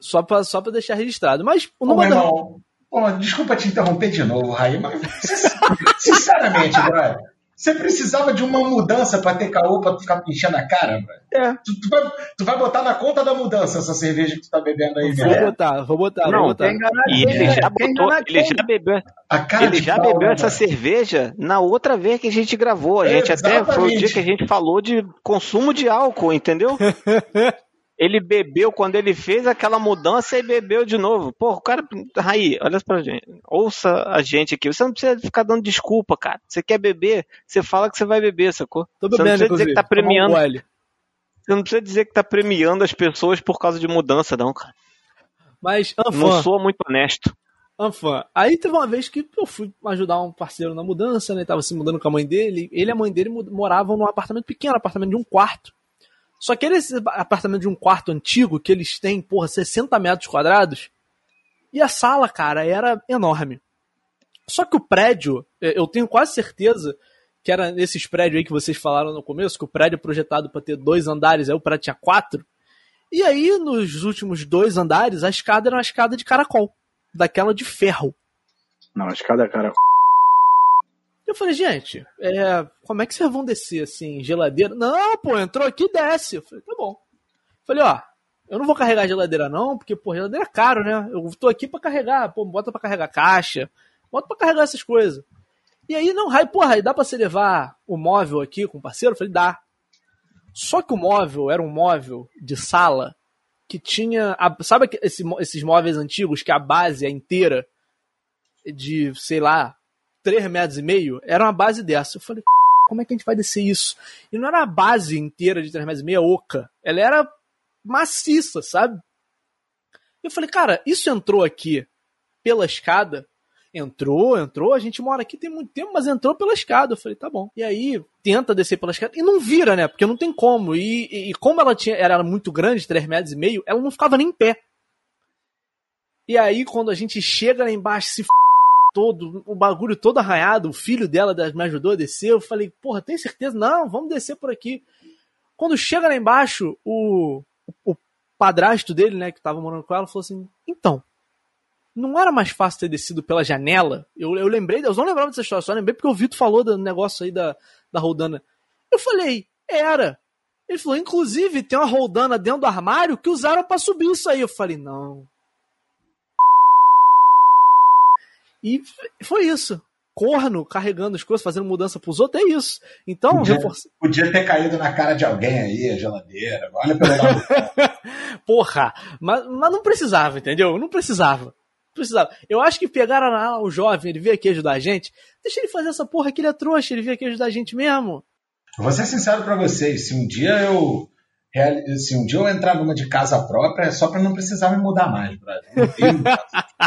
só pra, só pra deixar registrado. Mas o nome da... irmão. Pô, desculpa te interromper de novo, Raí, mas sinceramente, brother, você precisava de uma mudança pra ter caô pra tu ficar enchendo a cara, brother. É. Tu, tu vai, tu vai botar na conta da mudança essa cerveja que tu tá bebendo aí, Vou velho. botar, vou botar, Não, vou botar. E ele já, botou, ele já bebeu, A cara ele já pau, bebeu essa cerveja na outra vez que a gente gravou. A gente até foi o dia que a gente falou de consumo de álcool, entendeu? ele bebeu quando ele fez aquela mudança e bebeu de novo. Pô, o cara. Raí, olha pra gente. Ouça a gente aqui. Você não precisa ficar dando desculpa, cara. Você quer beber, você fala que você vai beber, sacou? Tô Você não bebendo, precisa dizer que tá um premiando. gole. Você não precisa dizer que tá premiando as pessoas por causa de mudança, não, cara. Mas, Não Anfã, sou muito honesto. Anfã. Aí teve uma vez que eu fui ajudar um parceiro na mudança, né? Tava se mudando com a mãe dele. Ele e a mãe dele moravam num apartamento pequeno, apartamento de um quarto. Só que esse apartamento de um quarto antigo, que eles têm, porra, 60 metros quadrados, e a sala, cara, era enorme. Só que o prédio, eh, eu tenho quase certeza que era nesses prédios aí que vocês falaram no começo, que o prédio é projetado para ter dois andares, aí o prédio tinha quatro. E aí, nos últimos dois andares, a escada era uma escada de caracol, daquela de ferro. Não, a escada, cara. Eu falei, gente, é, como é que vocês vão descer assim, geladeira? Não, pô, entrou aqui desce. Eu falei, tá bom. Falei, ó, eu não vou carregar geladeira não, porque, pô, geladeira é caro, né? Eu tô aqui pra carregar, pô, bota pra carregar caixa, bota pra carregar essas coisas. E aí, não, Rai, porra, aí dá pra você levar o móvel aqui com o parceiro? Eu falei, dá. Só que o móvel era um móvel de sala que tinha. a- sabe esse esses móveis antigos que a base é inteira de, sei lá, 3 metros e meio? Era uma base dessa. Eu falei, como é que a gente vai descer isso? E não era a base inteira de 3 metros e meio, oca. Ela era maciça, sabe? Eu falei, cara, isso entrou aqui pela escada? Entrou, entrou, a gente mora aqui tem muito tempo, mas entrou pela escada. Eu falei, tá bom. E aí, tenta descer pela escada e não vira, né? Porque não tem como. E, e- e como ela tinha, era muito grande, 3 metros e meio, ela não ficava nem em pé. E aí, quando a gente chega lá embaixo, se f... todo, o bagulho todo arranhado, o filho dela me ajudou a descer, eu falei, porra, tem certeza? Não, vamos descer por aqui. Quando chega lá embaixo, o, o padrasto dele, né, que tava morando com ela, falou assim, então, não era mais fácil ter descido pela janela? Eu, eu lembrei, eu não lembrava dessa história, só lembrei porque o Vitor falou do negócio aí da, da roldana. Eu falei, era. Ele falou, inclusive, tem uma roldana dentro do armário que usaram para subir isso aí. Eu falei, não. E foi isso. Corno carregando as coisas, fazendo mudança pros outros, é isso. Então, podia, podia ter caído na cara de alguém aí, a geladeira. Olha pelo. Porra, mas, mas não precisava, entendeu? Não precisava. precisava. Eu acho que pegaram o jovem, ele veio aqui ajudar a gente. Deixa ele fazer essa porra que ele é trouxa, ele veio aqui ajudar a gente mesmo. Vou ser sincero para vocês, se um dia eu se um dia eu entrar numa de casa própria, é só para não precisar me mudar mais, brother.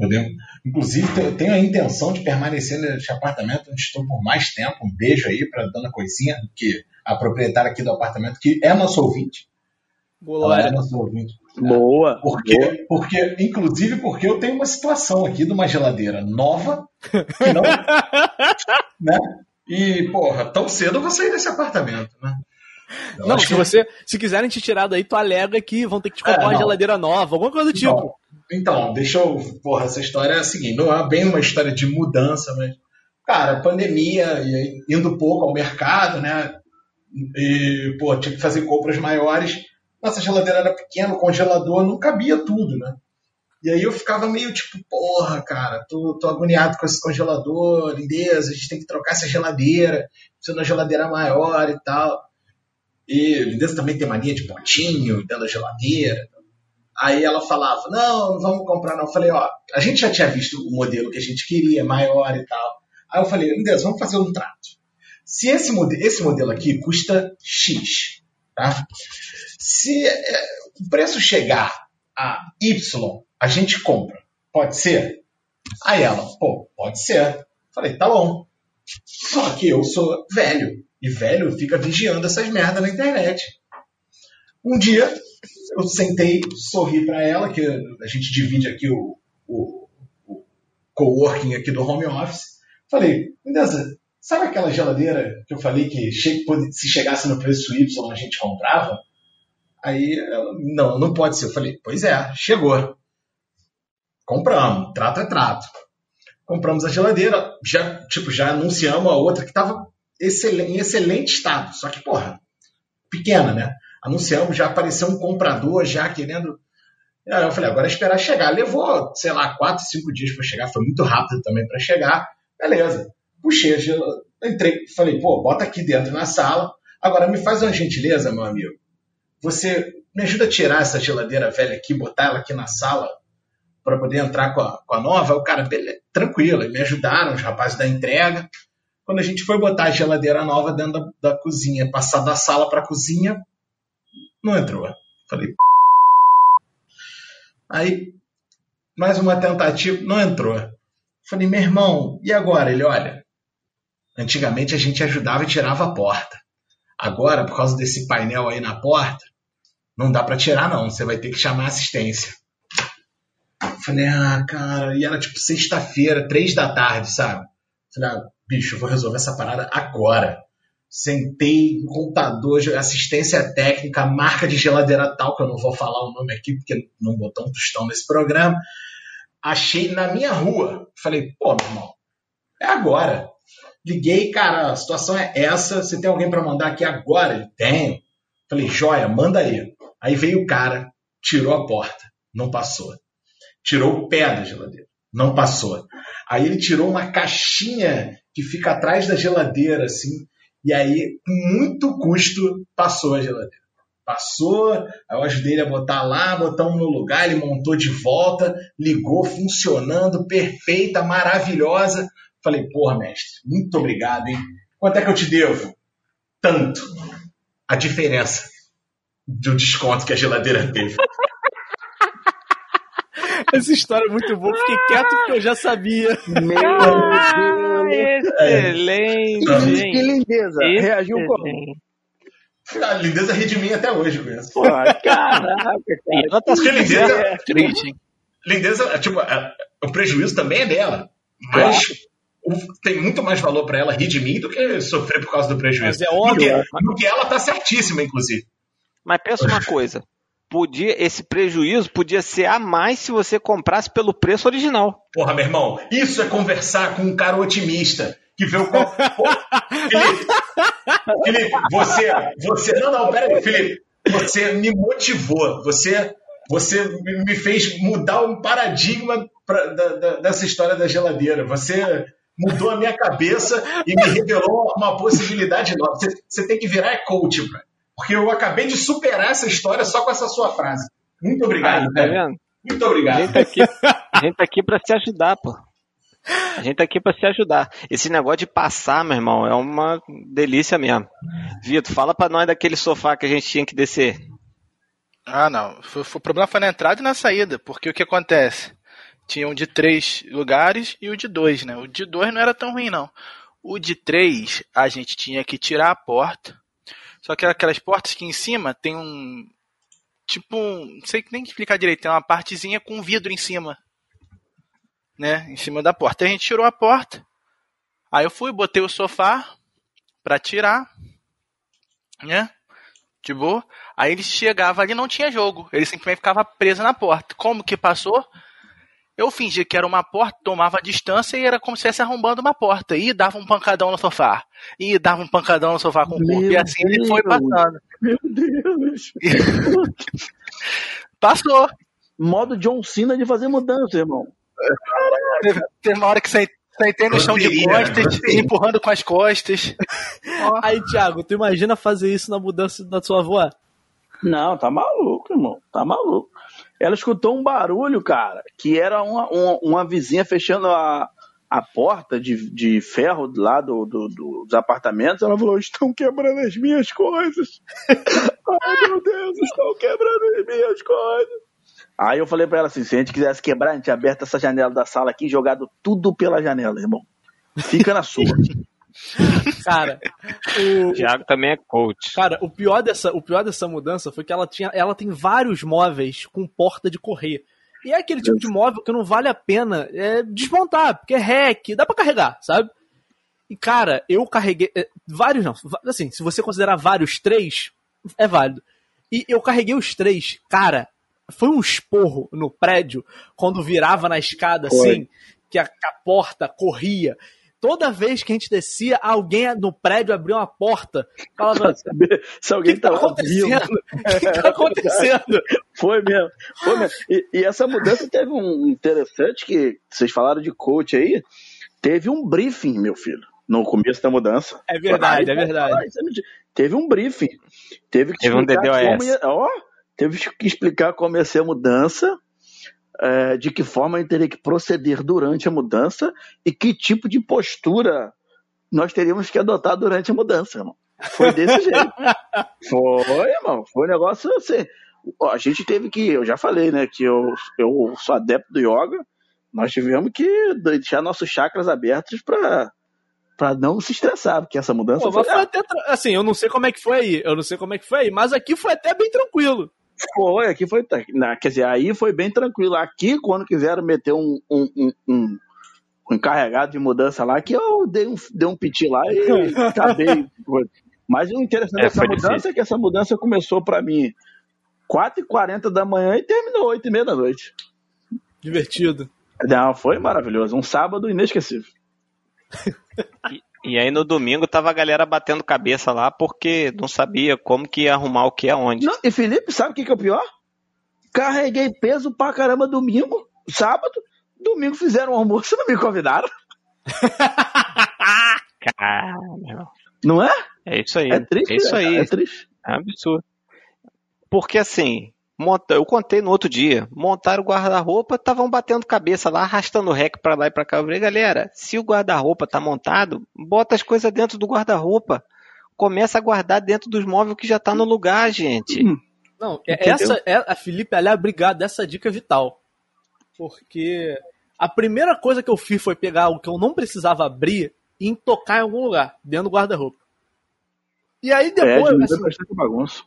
Entendeu? Inclusive, eu tenho a intenção de permanecer neste apartamento onde estou por mais tempo. Um beijo aí para dona Coisinha, que a proprietária aqui do apartamento, que é nosso ouvinte. Boa. Ela é nosso ouvinte. Boa. Porque, boa. porque, inclusive, porque eu tenho uma situação aqui de uma geladeira nova, que não, né? E, porra, tão cedo eu vou sair desse apartamento, né? Eu não, se que... você, se quiserem te tirar daí, tu alega que vão ter que te comprar é, uma geladeira nova, alguma coisa do tipo. Então, deixa eu. Porra, essa história é a seguinte: não é bem uma história de mudança, mas. Cara, pandemia, e indo pouco ao mercado, né? E, pô, tinha que fazer compras maiores. Nossa geladeira era pequena, o congelador não cabia tudo, né? E aí eu ficava meio tipo, porra, cara, tô, tô agoniado com esse congelador, lindeza, a gente tem que trocar essa geladeira, precisa de uma geladeira maior e tal. E lindeza também tem mania de potinho dentro da geladeira. Aí ela falava, não, vamos comprar não. Eu falei, ó, a gente já tinha visto o modelo que a gente queria, maior e tal. Aí eu falei, lindeza, vamos fazer um trato. Se esse, modelo, esse modelo aqui custa X, tá? Se é, o preço chegar a Y, a gente compra. Pode ser? Aí ela, pô, pode ser. Falei, tá bom. Só que eu sou velho. E velho fica vigiando essas merdas na internet. Um dia, eu sentei, sorri para ela, que a gente divide aqui o, o, o coworking aqui do home office. Falei, beleza, sabe aquela geladeira que eu falei que se chegasse no preço Y a gente comprava? Aí ela, não, não pode ser. Eu falei, pois é, chegou. Compramos, trato é trato. Compramos a geladeira, já, tipo, já anunciamos a outra que estava em excelente estado, só que, porra, pequena, né? Anunciamos, já apareceu um comprador já querendo. Aí eu falei, agora é esperar chegar. Levou, sei lá, quatro, cinco dias para chegar, foi muito rápido também para chegar. Beleza. Puxei, entrei, falei, pô, bota aqui dentro na sala. Agora me faz uma gentileza, meu amigo. Você me ajuda a tirar essa geladeira velha aqui, botar ela aqui na sala para poder entrar com a, com a nova. O cara, beleza, tranquilo, me ajudaram, os rapazes da entrega. Quando a gente foi botar a geladeira nova dentro da, da cozinha, passar da sala para a cozinha, não entrou. Falei. Aí, mais uma tentativa, não entrou. Falei, meu irmão, e agora? Ele, olha, antigamente a gente ajudava e tirava a porta. Agora, por causa desse painel aí na porta, não dá para tirar não, você vai ter que chamar assistência. Falei, ah, cara, e era tipo sexta-feira, três da tarde, sabe? Falei, ah, bicho, eu vou resolver essa parada agora. Sentei computador, assistência técnica, marca de geladeira tal, que eu não vou falar o nome aqui, porque não botou um tostão nesse programa. Achei na minha rua. Falei, pô, meu irmão, é agora. Liguei, cara, a situação é essa. Você tem alguém para mandar aqui agora? Ele tem. Falei, joia, manda aí. Aí veio o cara, tirou a porta, não passou tirou o pé da geladeira. Não passou. Aí ele tirou uma caixinha que fica atrás da geladeira, assim, e aí, com muito custo, passou a geladeira. Passou, aí eu ajudei ele a botar lá, botar um no lugar, ele montou de volta, ligou, funcionando, perfeita, maravilhosa. Falei, porra, mestre, muito obrigado, hein? Quanto é que eu te devo? Tanto. A diferença do desconto que a geladeira teve. Essa história é muito boa. Fiquei quieto porque eu já sabia. Meu Deus. Excelente. É. Que lindeza. Excelente. Reagiu como? A lindeza ri de mim até hoje, mesmo. Pô, caraca, cara. Porque lindeza, é, tipo, lindeza, tipo, é, o prejuízo também é dela. Mas tem muito mais valor para ela rir de mim do que sofrer por causa do prejuízo. Mas é óbvio. No que, no que ela tá certíssima, inclusive. Mas pensa uma coisa. Podia esse prejuízo podia ser a mais se você comprasse pelo preço original. Porra, meu irmão, isso é conversar com um cara otimista que vê o copo. Felipe, Felipe, você, você. Não, não, pera aí, Felipe. Você me motivou. Você, você me fez mudar um paradigma pra, da, da, dessa história da geladeira. Você mudou a minha cabeça e me revelou uma possibilidade nova. Você, você tem que virar coach, bro. Porque eu acabei de superar essa história só com essa sua frase. Muito obrigado, Aí, tá vendo? Muito obrigado. A gente tá aqui, a gente tá aqui pra se ajudar, pô. A gente tá aqui pra se ajudar. Esse negócio de passar, meu irmão, é uma delícia mesmo. Vitor, fala pra nós daquele sofá que a gente tinha que descer. Ah, não. Foi- foi- o problema foi na entrada e na saída, porque o que acontece? Tinha um de três lugares e o de dois, né? O de dois não era tão ruim, não. O de três, a gente tinha que tirar a porta. Só que aquelas portas que em cima tem um. Tipo um. Não sei nem explicar direito, tem uma partezinha com vidro em cima. Né? Em cima da porta. Aí a gente tirou a porta. Aí eu fui, botei o sofá pra tirar. Né? De boa. Aí ele chegava ali não tinha jogo. Ele simplesmente ficava preso na porta. Como que passou? Eu fingia que era uma porta, tomava a distância e era como se estivesse arrombando uma porta. E dava um pancadão no sofá. E dava um pancadão no sofá com o corpo. Meu e assim ele foi Deus. passando. Meu Deus. Passou. Modo John Cena de fazer mudança, irmão. Teve, teve uma hora que sentei, sentei no chão de costas, empurrando com as costas. Aí, Thiago, tu imagina fazer isso na mudança da sua avó? Não, tá maluco, irmão. Tá maluco. Ela escutou um barulho, cara, que era uma, uma, uma vizinha fechando a, a porta de, de ferro lá do, do- do- dos apartamentos. Ela falou: estão quebrando as minhas coisas. Ai, meu Deus, estão quebrando as minhas coisas. Aí eu falei pra ela assim: se a gente quisesse quebrar, a gente aberto essa janela da sala aqui e jogado tudo pela janela, irmão. Fica na sua. Cara, o, O Thiago também é coach. Cara, o pior dessa, o pior dessa mudança foi que ela tinha, ela tem vários móveis com porta de correr. E é aquele tipo de móvel que não vale a pena é, desmontar, porque é rec, dá pra carregar, sabe? E cara, eu carreguei é, vários não, assim, se você considerar vários três, é válido. E eu carreguei os três, cara, foi um esporro no prédio quando virava na escada Foi. assim, que a, que a porta corria. Toda vez que a gente descia, alguém no prédio abriu uma porta. Falava, Pra saber se o alguém que, que tá acontecendo? O que, tá acontecendo? Foi mesmo. Foi mesmo. E, e essa mudança teve um interessante que vocês falaram de coach aí. Teve um briefing, meu filho, no começo da mudança. É verdade, é verdade. Mentira. Teve um briefing. Teve que Teve um explicar DDoS. como ia, ó, teve que explicar como ia ser a mudança, é, de que forma gente teria que proceder durante a mudança e que tipo de postura nós teríamos que adotar durante a mudança, irmão. Foi desse jeito. Foi, irmão. Foi um negócio assim. A gente teve que, eu já falei, né, que eu, eu sou adepto do yoga. Nós tivemos que deixar nossos chakras abertos para para não se estressar, porque essa mudança Pô, foi, foi até assim, eu não sei como é que foi aí, eu não sei como é que foi aí, mas aqui foi até bem tranquilo. Foi, aqui foi. na- quer dizer, aí foi bem tranquilo. Aqui, quando quiseram meter um, um, um, um- um encarregado de mudança lá, que eu dei um, dei um piti lá e acabei. Mas o interessante É, dessa foi mudança difícil. é que essa mudança começou pra mim 4h40 da manhã e terminou 8h30 da noite. Divertido. Não, foi maravilhoso. Um sábado inesquecível. E aí no domingo tava a galera batendo cabeça lá porque não sabia como que ia arrumar o que aonde. Não, e Felipe, sabe o que, que é o pior? Carreguei peso pra caramba domingo, sábado. Domingo fizeram um almoço e não me convidaram. Cara, Não é? é isso aí. É triste. é isso né, aí. cara? É triste. É absurdo. Porque assim, monta, eu contei no outro dia, montaram o guarda-roupa, estavam batendo cabeça lá, arrastando o rec pra lá e pra cá. Eu falei, galera, se o guarda-roupa tá montado, bota as coisas dentro do guarda-roupa. Começa a guardar dentro dos móveis que já tá no lugar, gente. Não, é- Entendeu? essa é a Felipe, ela é obrigada, essa dica é vital. Porque a primeira coisa que eu fiz foi pegar o que eu não precisava abrir e tocar em algum lugar, dentro do guarda-roupa. E aí É, depois, de assim, bastante bagunça.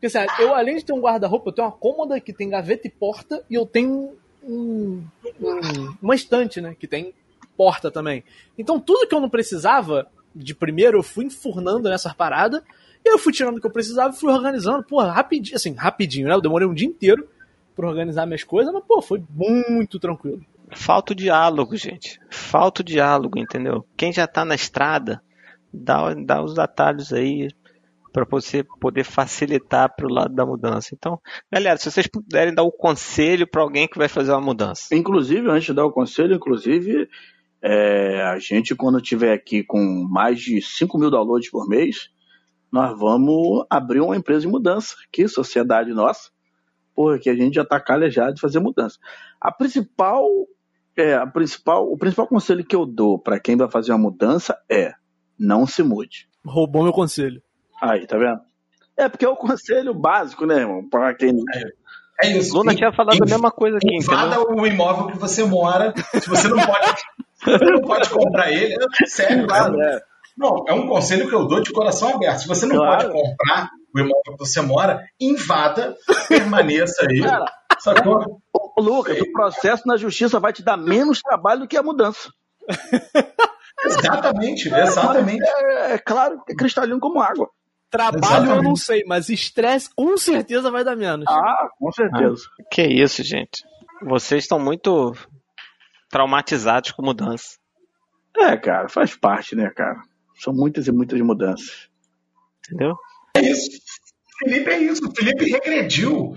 Porque, assim, eu além de ter um guarda-roupa, eu tenho uma cômoda que tem gaveta e porta, e eu tenho um, um- uma estante, né? Que tem porta também. Então tudo que eu não precisava de primeiro, eu fui enfurnando nessas paradas, E eu fui tirando o que eu precisava e fui organizando, porra, rapidinho, assim, rapidinho, né? Eu demorei um dia inteiro pra organizar minhas coisas, mas, pô, foi muito tranquilo. Falta o diálogo, gente. Falta o diálogo, entendeu? Quem já tá na estrada, dá, dá os atalhos aí para você poder facilitar para o lado da mudança. Então, galera, se vocês puderem dar o um conselho para alguém que vai fazer uma mudança. Inclusive, antes de dar o conselho, inclusive, é, a gente, quando tiver aqui com mais de 5 mil downloads por mês, nós vamos abrir uma empresa de mudança, que sociedade nossa, porque a gente já está calejado de fazer mudança. A principal, é, a principal, o principal conselho que eu dou para quem vai fazer uma mudança é não se mude. Roubou meu conselho. Aí, tá vendo? É porque é o conselho básico, né, irmão? Para quem. É, é isso. Luna tinha falado a mesma coisa aqui. Invada entendeu? o imóvel que você mora. Se você não pode, você não pode comprar ele, é sério, claro. É. Não, é um conselho que eu dou de coração aberto. Se você não claro. pode comprar o imóvel que você mora, invada, permaneça aí. Cara, sacou? Ô, Lucas, o processo na justiça vai te dar menos trabalho do que a mudança. exatamente, exatamente. É, é, claro, é cristalino como água. Trabalho Exatamente. eu não sei, mas estresse com certeza vai dar menos. Ah, com certeza. Ah, que isso, gente. Vocês estão muito traumatizados com mudança. É, cara, faz parte, né, cara? São muitas e muitas mudanças. Entendeu? É isso. Felipe é isso. Felipe regrediu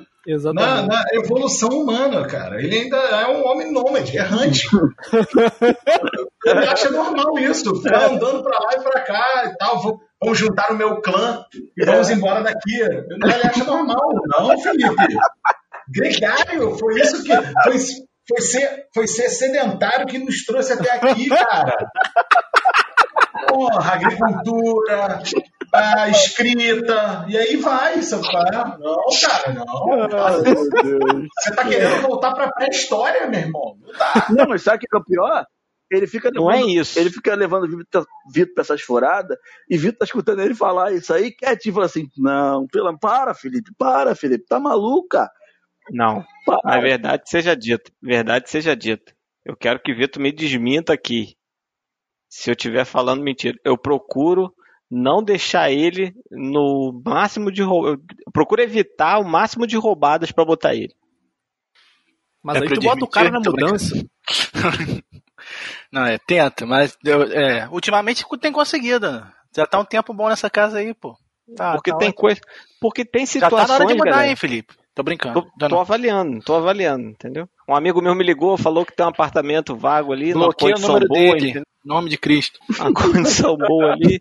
na, na, evolução humana, cara. Ele ainda é um homem nômade, errante. Ele acha normal isso, ficar andando pra lá e pra cá e tal. Vamos juntar o meu clã e vamos embora daqui. Ele acha normal. Não, Felipe. Gregário, foi isso que. Foi, foi, ser, foi ser sedentário que nos trouxe até aqui, cara. Porra, agricultura, a escrita, e aí vai, sabe? Não, cara, não. Você tá querendo voltar pra pré-história, meu irmão. Não, tá. não, mas sabe o que é o pior? Ele fica levando, não é isso. Ele fica levando Vitor pra essas furadas, e Vitor tá escutando ele falar isso aí, quietinho, fala assim: Não, pela, para, Felipe, para, Felipe, tá maluca? Não. Para. A verdade seja dita. Verdade seja dita. Eu quero que Vitor me desminta aqui. Se eu estiver falando mentira. Eu procuro não deixar ele no máximo de procura evitar o máximo de roubadas para botar ele. Mas é aí tu bota o cara na mudança. não, é, tenta, mas é, ultimamente tem conseguido. Já tá um tempo bom nessa casa aí, pô. Tá, porque tá tem coisa, porque tem situações, Já tá na hora de mudar, galera. hein, Felipe? Tô brincando. Tô, tô avaliando, tô avaliando, entendeu? Um amigo meu me ligou, falou que tem um apartamento vago ali, Bloqueia o número boa, dele, entendeu? nome de Cristo. Uma condição boa ali.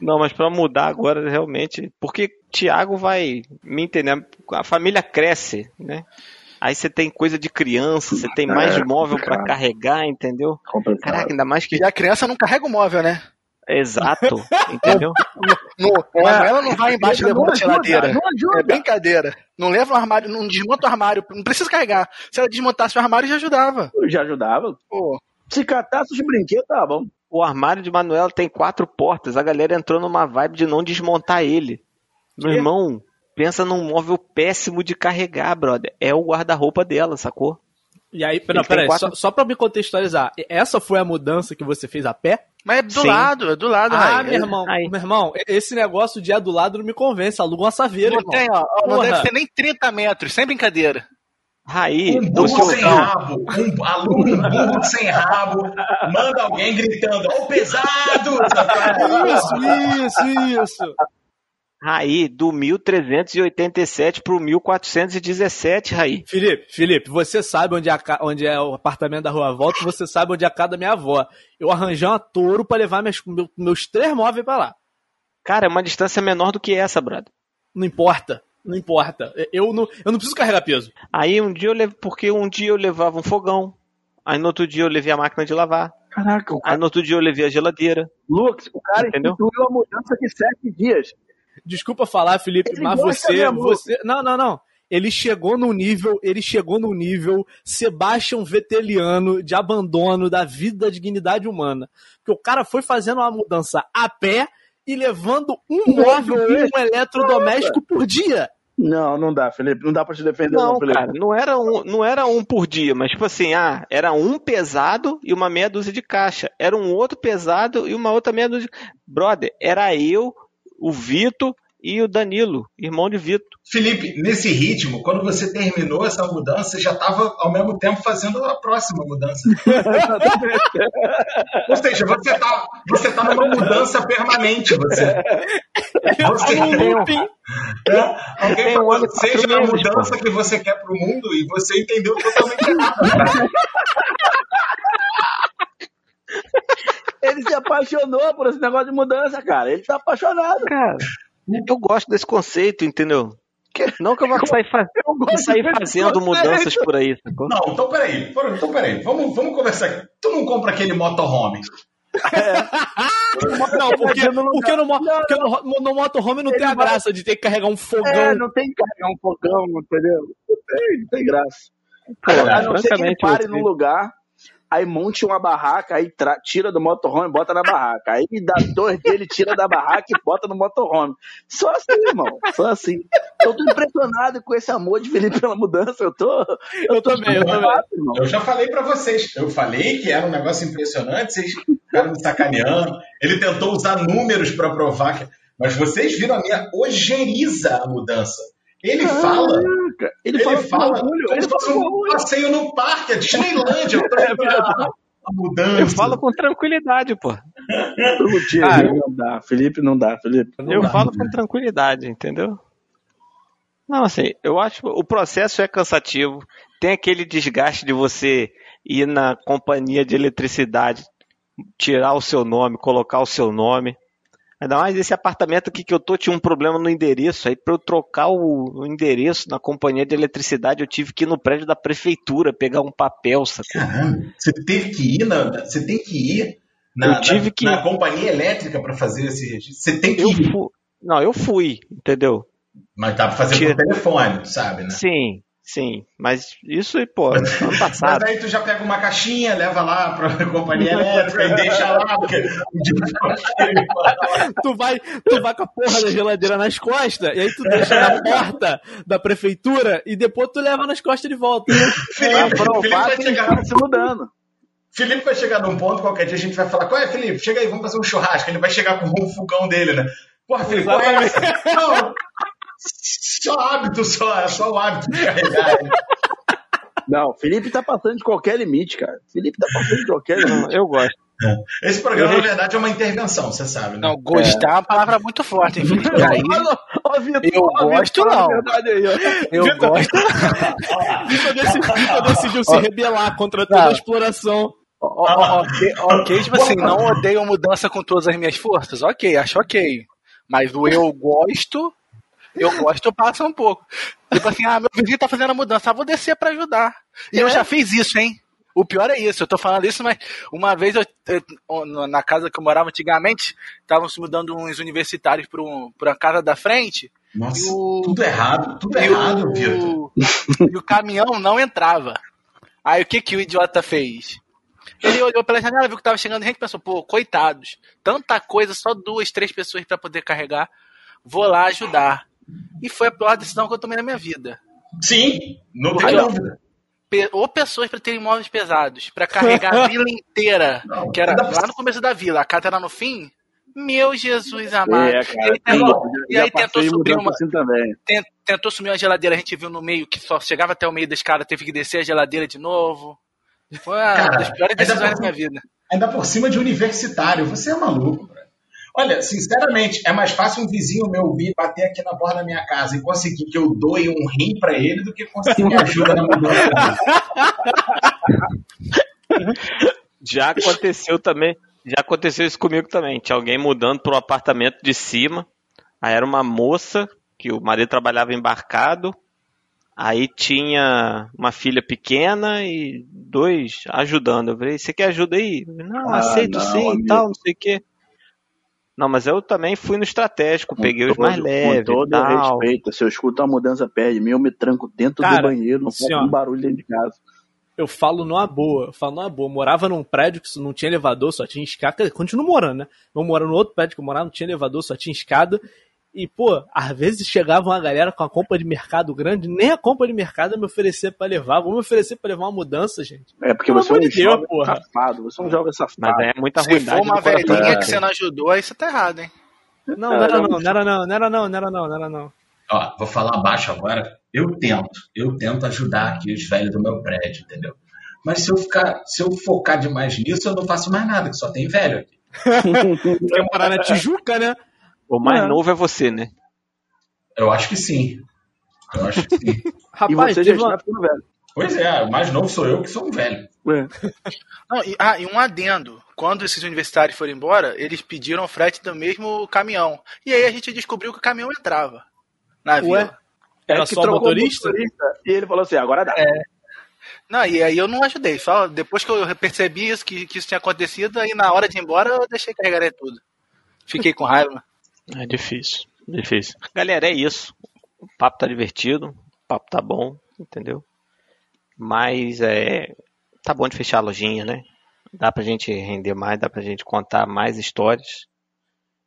Não, mas para mudar agora realmente, porque Tiago vai me entender, a família cresce, né? Aí você tem coisa de criança, você tem mais é, móvel para carregar, entendeu? Complicado. Caraca, ainda mais que. E a criança não carrega o móvel, né? Exato, entendeu? No, é, ela não vai embaixo e levanta a geladeira. Não ajuda. É brincadeira. Não leva o armário, não desmonta o armário, não precisa carregar. Se ela desmontasse o armário, já ajudava. Já ajudava. Pô. Se catasse os brinquedos, tá bom. O armário de Manuela tem quatro portas. A galera entrou numa vibe de não desmontar ele. Meu que? irmão, pensa num móvel péssimo de carregar, brother. É o guarda-roupa dela, sacou? E aí, não, peraí, quatro... só, só pra me contextualizar, essa foi a mudança que você fez a pé? Mas é do Sim. lado, é do lado, Ah, meu irmão, aí. meu irmão, esse negócio de é do lado não me convence. Aluga uma saveira, não Tem, ó, não deve ser nem 30 metros, sem brincadeira. Raí, um burro sem rabo, um aluno, um burro sem rabo, manda alguém gritando, ó, oh, pesado! Isso, isso, isso. Raí, do 1387 pro 1417, Raí. Felipe, Felipe, você sabe onde é, a, onde é o apartamento da Rua Volta, você sabe onde é a casa da minha avó. Eu arranjei uma touro para levar meus, meus três móveis para lá. Cara, é uma distância menor do que essa, brother. Não importa. Não importa. Eu não, eu não preciso carregar peso. Aí um dia eu levo, porque um dia eu levava um fogão, aí no outro dia eu levei a máquina de lavar. Caraca, o cara... Aí no outro dia eu levei a geladeira. Lux, o cara Entendeu? instituiu a mudança de sete dias. Desculpa falar, Felipe, ele mas você, você. Não, não, não. Ele chegou no nível, ele chegou no nível Sebastian Veteliano de abandono da vida da dignidade humana. Porque o cara foi fazendo uma mudança a pé e levando um móvel e um eletrodoméstico por dia. Não, não dá, Felipe. Não dá pra te defender, não, não Felipe. Cara, não era, um, não era um por dia, mas tipo assim, ah, era um pesado e uma meia dúzia de caixa. Era um outro pesado e uma outra meia dúzia. Brother, era eu o Vitor e o Danilo, irmão de Vitor. Felipe, nesse ritmo, quando você terminou essa mudança, você já estava ao mesmo tempo fazendo a próxima mudança. Ou seja, você está você tá numa mudança permanente. Você, você é, alguém falou, seja a mudança que você quer para o mundo e você entendeu totalmente errado. Ele se apaixonou por esse negócio de mudança, cara. Ele tá apaixonado. Cara, eu gosto desse conceito, entendeu? Não que eu vá sair, fa sair fazendo mudanças por aí. Sacou? Não, então peraí. Então peraí. Vamos, vamos conversar. Tu não compra aquele motorhome? É. Não, porque, porque, no, porque no, no motorhome não tem a graça de ter que carregar um fogão. É, não tem que carregar um fogão, entendeu? Não tem, não tem graça. Pô, a não ser que ele pare num lugar aí monte uma barraca, aí tira do motorhome e bota na barraca. Aí da torre dele tira da barraca e bota no motorhome. Só assim, irmão. Só assim. Eu tô impressionado com esse amor de Felipe pela mudança. Eu tô. Eu, eu também, eu também. Eu já falei para vocês. Eu falei que era um negócio impressionante, vocês ficaram me sacaneando. Ele tentou usar números para provar que. Mas vocês viram a minha ojeriza a mudança. Ele ah, fala. Ele, ele fala, fala ele fosse um passeio no parque, a Disneylândia. a mudança. Eu falo com tranquilidade, pô. ah, não dá, Felipe não dá, Felipe. Não eu dá. falo com tranquilidade, entendeu? Não, assim, eu acho que o processo é cansativo. Tem aquele desgaste de você ir na companhia de eletricidade, tirar o seu nome, colocar o seu nome. Ainda mais esse apartamento aqui que eu tô tinha um problema no endereço. Aí para eu trocar o, o, endereço na companhia de eletricidade, eu tive que ir no prédio da prefeitura pegar um papel, sacou? Caramba, você teve que ir na, você tem que ir na, eu tive na, que... na companhia elétrica para fazer esse registro. Você tem que eu ir. Fu... Não, eu fui, entendeu? Mas dá para fazer Tira... por telefone, sabe, né? Sim, Sim, mas isso, pô, ano passado. Mas aí tu já pega uma caixinha, leva lá pra companhia elétrica e deixa lá, porque tu vai, tu vai com a porra da geladeira nas costas, e aí tu deixa na porta da prefeitura e depois tu leva nas costas de volta. Felipe, é, Felipe vai chegar se mudando. Felipe vai chegar num ponto, qualquer dia a gente vai falar, qual é, Felipe? Chega aí, vamos fazer um churrasco. Ele vai chegar com o fogão dele, né? Porra, Felipe, qual é essa? Não, só hábito, só, é só o hábito de carregar. Não, Felipe tá passando de qualquer limite, cara. Felipe tá passando de qualquer limite. Eu gosto. É. Esse programa, eu... na verdade, é uma intervenção, você sabe, né? Não, gostar é, uma palavra muito forte, hein, Felipe? Aí, ó, Vitor, eu gosto, Vitor, não. Aí, eu Vitor, gosto. Vitor decidiu, decidiu se rebelar contra toda a exploração. Ok, ok, tipo assim, não odeio mudança com todas as minhas forças. Ok, acho ok. Mas o eu gosto eu gosto, passa um pouco. Tipo assim, ah, meu vizinho tá fazendo a mudança, ah, vou descer para ajudar. E é. eu já fiz isso, hein? O pior é isso, eu tô falando isso, mas uma vez eu, eu, na casa que eu morava antigamente, estavam se mudando uns universitários para um, a casa da frente. Nossa, o, tudo errado, tudo errado, Vitor. E o caminhão não entrava. Aí o que que o idiota fez? Ele olhou pela janela, viu que tava chegando gente, pensou, pô, coitados, tanta coisa, só duas, três pessoas para poder carregar, vou lá ajudar. E foi a pior decisão que eu tomei na minha vida. Sim, não tem dúvida. Ou pessoas para terem imóveis pesados, para carregar a vila inteira, não, que era lá no começo da vila, a casa era no fim. Meu Jesus amado. É, cara, e aí, tentou, e aí tentou subir uma. Assim tentou subir uma geladeira, a gente viu no meio que só chegava até o meio da escada, teve que descer a geladeira de novo. Foi uma cara, das piores decisões da minha vida. Ainda por cima de universitário, você é maluco. Olha, sinceramente, é mais fácil um vizinho meu vir bater aqui na porta da minha casa e conseguir que eu doe um rim para ele do que conseguir me ajuda na mudança. Já aconteceu também. Já aconteceu isso comigo também. Tinha alguém mudando para um apartamento de cima. Aí era uma moça que o marido trabalhava embarcado. Aí tinha uma filha pequena e dois ajudando. Eu falei, você quer ajuda aí? Não, ah, aceito não, sim e tal, não sei o quê. Não, mas eu também fui no estratégico, com peguei todo, os mais leves. Com todo tal. respeito, se eu escuto a mudança perde mim, eu me tranco dentro Cara, do banheiro, não faço um barulho dentro de casa. Eu falo numa boa, eu falo numa boa. Eu morava num prédio que não tinha elevador, só tinha escada. Continuo morando, né? Eu morava no outro prédio que eu morava, não tinha elevador, só tinha escada. E, pô, às vezes chegava uma galera com a compra de mercado grande, nem a compra de mercado me oferecer para levar. Vamos me oferecer para levar uma mudança, gente. É porque Pelo você é um jovem porra. safado, você é um jovem safado. Mas é muita ruindade. Se for uma velhinha que você não ajudou, aí você tá errado, hein? Não, não era não, não era não, não era não, não era não, não era não. Ó, vou falar baixo agora. Eu tento, eu tento ajudar aqui os velhos do meu prédio, entendeu? Mas se eu ficar, se eu focar demais nisso, eu não faço mais nada, que só tem velho aqui. Quer morar na Tijuca, né? O mais novo é você, né? Eu acho que sim. Eu acho que sim. e Rapaz, você já uma... está ficando velho. pois é, o mais novo sou eu que sou um velho. Ué. Não, e, ah, e um adendo. Quando esses universitários foram embora, eles pediram frete do mesmo caminhão. E aí a gente descobriu que o caminhão entrava na Ué? vila. Era É que só trocou o motorista? E ele falou assim, agora dá. Não, e aí eu não ajudei. Só depois que eu percebi isso, que, que isso tinha acontecido, aí na hora de ir embora eu deixei carregar tudo. Fiquei com raiva. É difícil, difícil. Galera, é isso. O papo tá divertido, o papo tá bom, entendeu? Mas é. Tá bom de fechar a lojinha, né? Dá pra gente render mais, dá pra gente contar mais histórias.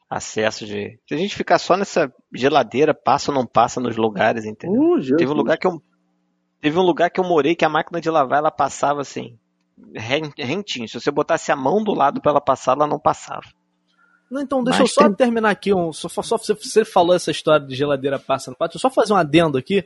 Acesso de. Se a gente ficar só nessa geladeira, passa ou não passa nos lugares, entendeu? Uh. Teve um lugar que eu. Teve um lugar que eu morei que a máquina de lavar ela passava assim. ren- Rentinho. Se você botasse a mão do lado pra ela passar, ela não passava. Não, então, deixa Mas eu só tem- terminar aqui. Um, só, só, você, você falou essa história de geladeira passa no pátio. Deixa eu só fazer um adendo aqui.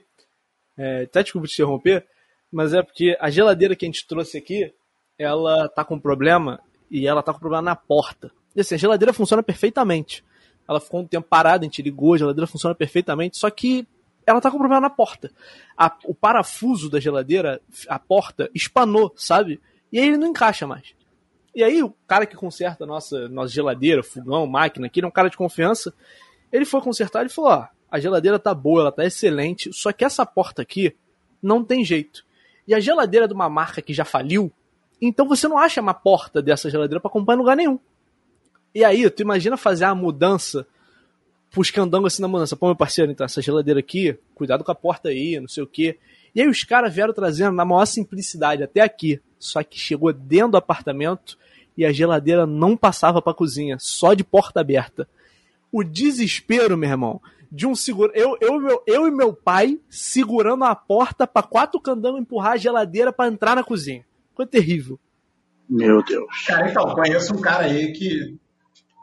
É, até desculpa te interromper, mas é porque a geladeira que a gente trouxe aqui, ela tá com problema e ela tá com problema na porta. E assim, a geladeira funciona perfeitamente. Ela ficou um tempo parada, a gente ligou, a geladeira funciona perfeitamente, só que ela tá com problema na porta. A- o parafuso da geladeira, a porta, espanou, sabe? E aí ele não encaixa mais. E aí, o cara que conserta a nossa, nossa geladeira, fogão, máquina, aqui, ele é um cara de confiança. Ele foi consertar e falou: Ó, a geladeira tá boa, ela tá excelente, só que essa porta aqui não tem jeito. E a geladeira é de uma marca que já faliu, então você não acha uma porta dessa geladeira pra comprar em lugar nenhum. E aí, tu imagina fazer a mudança, puscandando assim na mudança. Pô, meu parceiro, então, essa geladeira aqui, cuidado com a porta aí, não sei o quê. E aí os caras vieram trazendo na maior simplicidade até aqui. Só que chegou dentro do apartamento e a geladeira não passava pra cozinha, só de porta aberta. O desespero, meu irmão, de um seguro. Eu, eu, meu, eu e meu pai segurando a porta pra quatro candangos empurrar a geladeira pra entrar na cozinha. Foi terrível. Meu Deus. Cara, então, conheço um cara aí que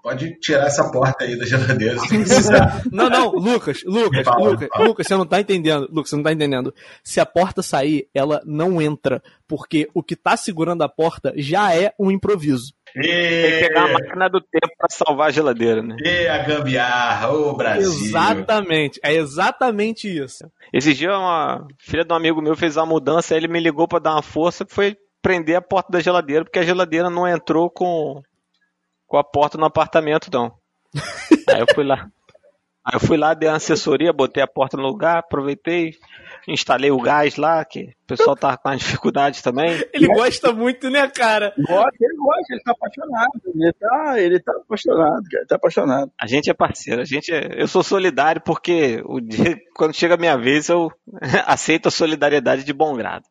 pode tirar essa porta aí da geladeira se precisar. Não, não, Lucas, Lucas, Fala, Lucas. Lucas, você não tá entendendo. Lucas, você não tá entendendo. Se a porta sair, ela não entra, porque o que tá segurando a porta já é um improviso. Tem que pegar a máquina do tempo pra salvar a geladeira, né? E a gambiarra, ô Brasil. Exatamente, é exatamente isso. Esse dia uma filha de um amigo meu fez uma mudança, aí ele me ligou pra dar uma força, foi prender a porta da geladeira, porque a geladeira não entrou com, com a porta no apartamento, não. aí eu fui lá. Aí eu fui lá, dei uma assessoria, botei a porta no lugar, aproveitei, instalei o gás lá, que o pessoal tava com as dificuldades também. Ele gosta muito, né, cara? Gosta, ele gosta, ele tá apaixonado. Ele tá, ele tá apaixonado, cara. Ele tá apaixonado. A gente é parceiro, a gente é, eu sou solidário porque o dia, quando chega a minha vez eu aceito a solidariedade de bom grado.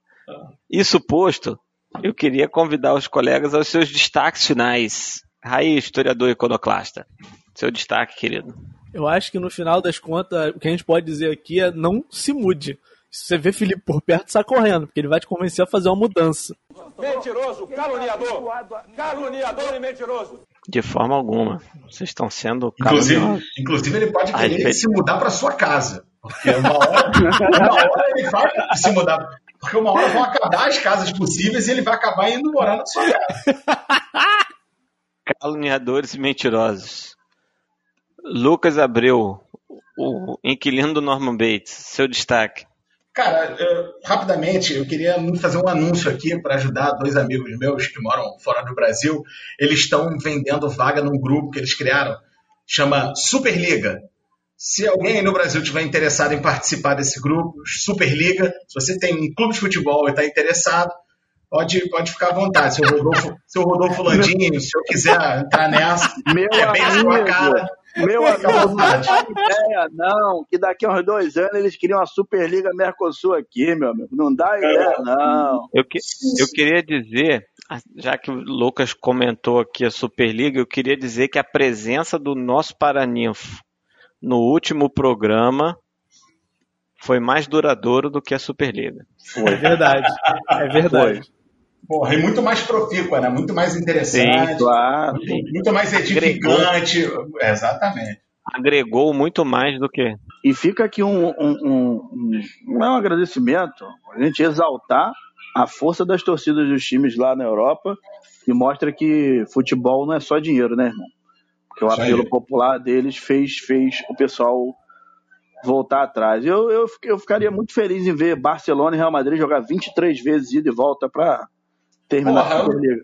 Isso posto, eu queria convidar os colegas aos seus destaques finais. Raí, historiador iconoclasta, seu destaque, querido. Eu acho que no final das contas, o que a gente pode dizer aqui é não se mude. Se você vê Felipe por perto, sai correndo, porque ele vai te convencer a fazer uma mudança. Mentiroso, caluniador. Caluniador e mentiroso. De forma alguma, vocês estão sendo Inclusive, caluniosos. inclusive, ele pode querer velho. se mudar para sua casa. Porque uma hora, uma hora ele vai se mudar. Porque uma hora vão acabar as casas possíveis e ele vai acabar indo morar na sua casa. caluniadores e mentirosos. Lucas Abreu, o inquilino do Norman Bates, seu destaque. Cara, eu- rapidamente, eu queria fazer um anúncio aqui para ajudar dois amigos meus que moram fora do Brasil. Eles estão vendendo vaga num grupo que eles criaram, chama Superliga. Se alguém no Brasil tiver interessado em participar desse grupo, Superliga, se você tem um clube de futebol e está interessado, pode, pode ficar à vontade. Seu Rodolfo, seu Rodolfo Landinho, se eu quiser entrar nessa, Meu é bem a sua amigo, cara. Meu amigo, ideia, não. Que daqui a uns dois anos eles queriam a Superliga Mercosul aqui, meu amigo. Não dá ideia, não. Eu, que- eu queria dizer, já que o Lucas comentou aqui a Superliga, eu queria dizer que a presença do nosso Paraninfo no último programa foi mais duradouro do que a Superliga. É verdade. É verdade. Porra, e muito mais profícua, né? Muito mais interessante. Claro. Muito, muito mais edificante. Exatamente. agregou muito mais do que. E fica aqui um, um, um, um, não é um agradecimento, a gente exaltar a força das torcidas dos times lá na Europa, que mostra que futebol não é só dinheiro, né, irmão? Porque o apelo popular deles fez, fez o pessoal voltar atrás. Eu, eu, eu ficaria muito feliz em ver Barcelona e Real Madrid jogar 23 vezes ida e volta para terminar Porra, a Superliga.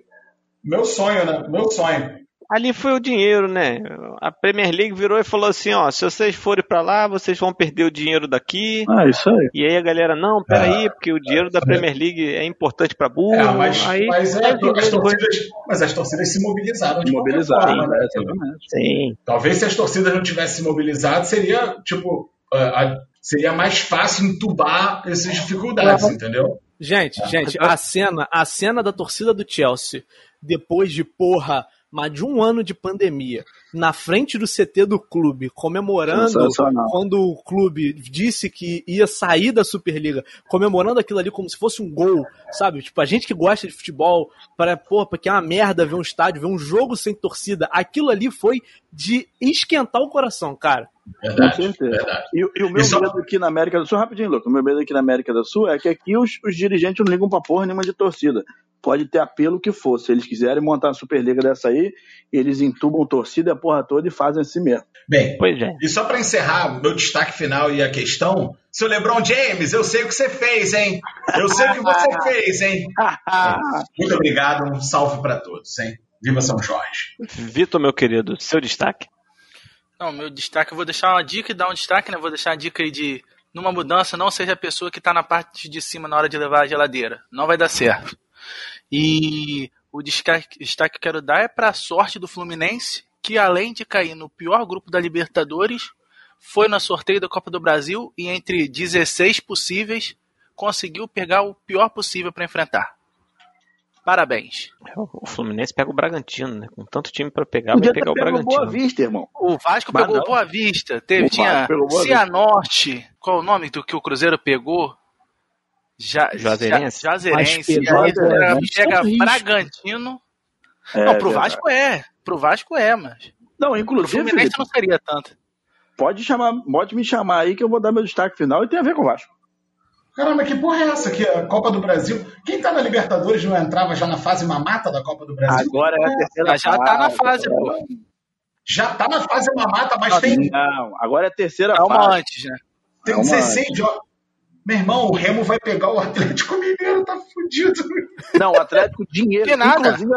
Meu sonho, né? Meu sonho ali foi o dinheiro, né? A Premier League virou e falou assim, ó, se vocês forem para lá, vocês vão perder o dinheiro daqui. Ah, isso aí. E aí a galera, não, peraí, é, porque o dinheiro da Premier League é importante para burro. É, mas, aí, mas, é, as torcidas, mas as torcidas se mobilizaram de mobilizaram, forma, né? Sim. Talvez se as torcidas não tivessem se mobilizado, seria, tipo, a, seria mais fácil entubar essas dificuldades, entendeu? Gente, é. gente, a cena, a cena da torcida do Chelsea, depois de, porra, mas de um ano de pandemia, na frente do CT do clube, comemorando quando o clube disse que ia sair da Superliga, comemorando aquilo ali como se fosse um gol, sabe? Tipo, a gente que gosta de futebol, para, pô, porque é uma merda ver um estádio, ver um jogo sem torcida, aquilo ali foi de esquentar o coração, cara. Verdade, Com certeza. Verdade. E, e, o meu Isso... medo aqui na América do Sul, rapidinho, Lucas, o meu medo aqui na América do Sul é que aqui os, os dirigentes não ligam pra porra nenhuma de torcida pode ter apelo que for. Se eles quiserem montar uma Superliga dessa aí, eles entubam torcida a porra toda e fazem assim mesmo. Bem, é. e só para encerrar meu destaque final e a questão, seu LeBron James, eu sei o que você fez, hein? Eu sei o que você fez, hein? Muito obrigado, um salve para todos, hein? Viva São Jorge. Vitor, meu querido, seu destaque? Não, meu destaque, eu vou deixar uma dica e dar um destaque, né? Vou deixar uma dica aí de numa mudança, não seja a pessoa que está na parte de cima na hora de levar a geladeira. Não vai dar certo. E o destaque, destaque que quero dar é para a sorte do Fluminense, que além de cair no pior grupo da Libertadores, foi no sorteio da Copa do Brasil e entre 16 possíveis conseguiu pegar o pior possível para enfrentar. Parabéns. O Fluminense pega o Bragantino, né? Com tanto time para pegar, vai pegar o Bragantino. Boa Vista, irmão. O Vasco Mas pegou não. Boa Vista. Teve, tinha Cianorte. Qual o nome do que o Cruzeiro pegou? Ja, Juazeirense. Ja, Juazeirense. E aí pega Bragantino. É, não, pro Vasco é. Pro Vasco é, mas. Não, inclusive. Pro Fluminense não seria tanto. Pode, chamar, pode me chamar aí que eu vou dar meu destaque final e tem a ver com o Vasco. Caramba, que porra é essa aqui? A Copa do Brasil. Quem tá na Libertadores não entrava já na fase mamata da Copa do Brasil? Agora é a terceira Já tá na fase, pô. Já tá na fase mamata, mas não, tem. Não, agora é a terceira Calma fase. antes, né? Tem Calma 16 jogos. Meu irmão, o Remo vai pegar o Atlético Mineiro, tá fudido. Não, o Atlético dinheiro. Que nada. Inclusive,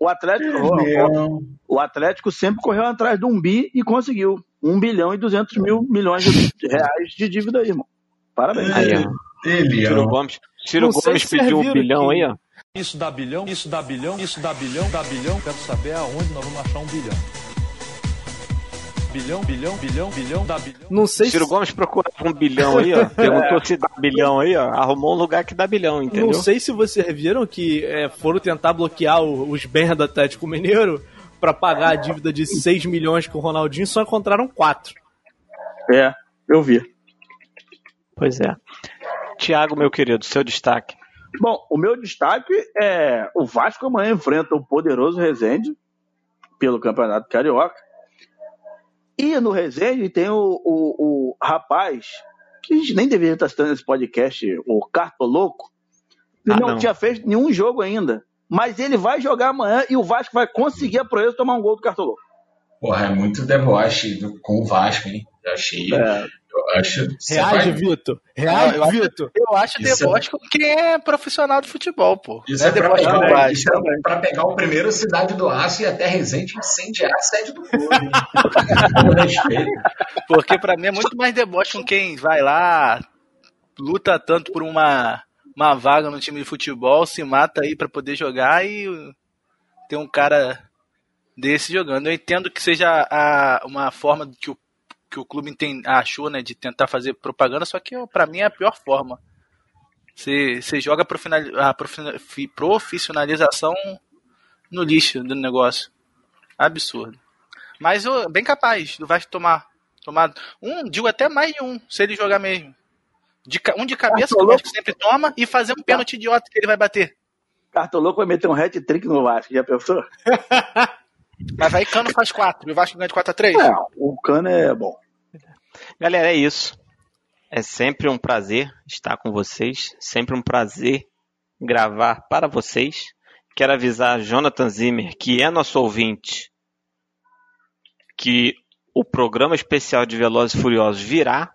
o Atlético, o, o, Atlético sempre correu atrás de um bi e conseguiu. 1 bilhão e 200 mil milhões de reais de dívida aí, irmão. Parabéns. Aí, ó. Ele, Ciro Gomes, Ciro Gomes pediu um bilhão aí, ó. Isso dá bilhão, isso dá bilhão, isso dá bilhão, dá bilhão. Quero saber aonde nós vamos achar um bilhão bilhão, bilhão, bilhão, bilhão, dá bilhão. Não sei Ciro se... Gomes procurava um bilhão aí, ó. Perguntou é. se dá bilhão aí, ó. Arrumou um lugar que dá bilhão, entendeu? Não sei se vocês viram que é, foram tentar bloquear o, os bens do Atlético Mineiro para pagar a dívida de 6 milhões com o Ronaldinho, só encontraram 4. É, eu vi. Pois é. Tiago, meu querido, seu destaque. Bom, o meu destaque é o Vasco amanhã enfrenta o poderoso Resende pelo Campeonato Carioca. E no Resende tem o, o, o rapaz, que a gente nem deveria estar citando nesse podcast, o Cartoloco, que ah, não, não, tinha feito nenhum jogo ainda. Mas ele vai jogar amanhã e o Vasco vai conseguir a proeza tomar um gol do Cartoloco. Porra, é muito deboche com o Vasco, hein? Eu achei. É. Eu acho. Reage, vai... Vitor. Reage, eu, Vitor. Eu acho isso é deboche é... com quem é profissional de futebol, pô. Isso é, é pra pegar, isso é pra pegar o primeiro Cidade do Aço e até Resende incendiar a sede do clube. Porque pra mim é muito mais deboche com quem vai lá, luta tanto por uma, uma vaga no time de futebol, se mata aí para poder jogar e tem um cara desse jogando. Eu entendo que seja a, uma forma que o que o clube tem, achou, né, de tentar fazer propaganda, só que para mim é a pior forma. Você, você joga a profissionalização no lixo do negócio. Absurdo. Mas bem capaz do Vasco tomar, tomar um, digo até mais de um, se ele jogar mesmo. De, um de cabeça que o Vasco sempre toma e fazer um pênalti idiota que ele vai bater. Cartoloco vai meter um hat-trick no Vasco, já pensou? Mas aí Cano faz 4 e o Vasco ganha de 4 a 3 É, o Cano é bom. Galera, é isso. É sempre um prazer estar com vocês. Sempre um prazer gravar para vocês. Quero avisar Jonathan Zimmer, que é nosso ouvinte, que o programa especial de Velozes e Furiosos virá.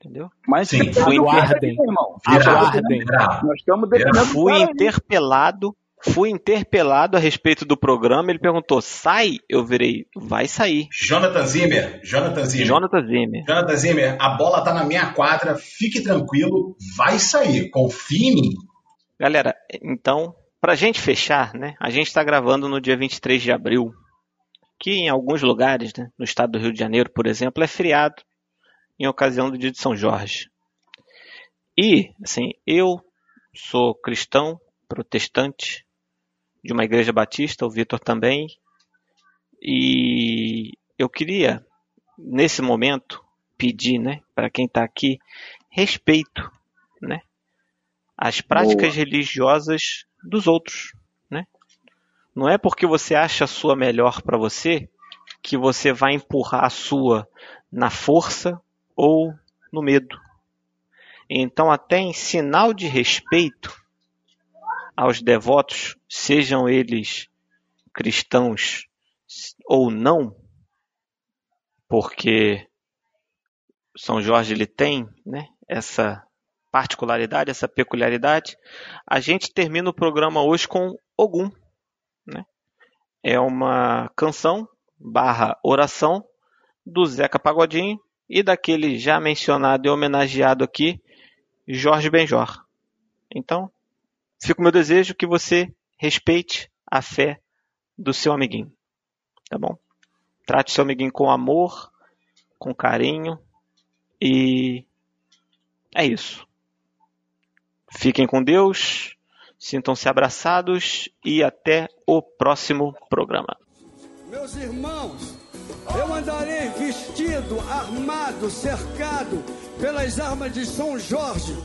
Entendeu? Mas Sim, cuidado fui irmão. Aguardem. Nós estamos Fui interpelado, fui interpelado a respeito do programa. Ele perguntou: sai? Eu virei, vai sair. Jonathan Zimmer, Jonathan Zimmer. Jonathan Zimmer. Jonathan Zimmer, a bola tá na minha quadra, fique tranquilo, vai sair, confie em mim. Galera, então, pra gente fechar, né? A gente está gravando no dia 23 de abril, que em alguns lugares, né, no estado do Rio de Janeiro, por exemplo, é feriado em ocasião do dia de São Jorge. E, assim, eu sou cristão, protestante, de uma igreja batista, o Vitor também, e eu queria, nesse momento, pedir, né, para quem está aqui, respeito, né, às práticas religiosas dos outros, né? Não é porque você acha a sua melhor para você que você vai empurrar a sua na força ou no medo. Então, até em sinal de respeito aos devotos, sejam eles cristãos ou não, porque São Jorge ele tem, né, essa particularidade, essa peculiaridade. A gente termina o programa hoje com Ogum, né? É uma canção barra oração do Zeca Pagodinho e daquele já mencionado e homenageado aqui, Jorge Benjor. Então, fica o meu desejo que você respeite a fé do seu amiguinho, tá bom? Trate seu amiguinho com amor, com carinho e é isso. Fiquem com Deus, sintam-se abraçados e até o próximo programa. Meus irmãos, eu andarei vestido, armado, cercado pelas armas de São Jorge.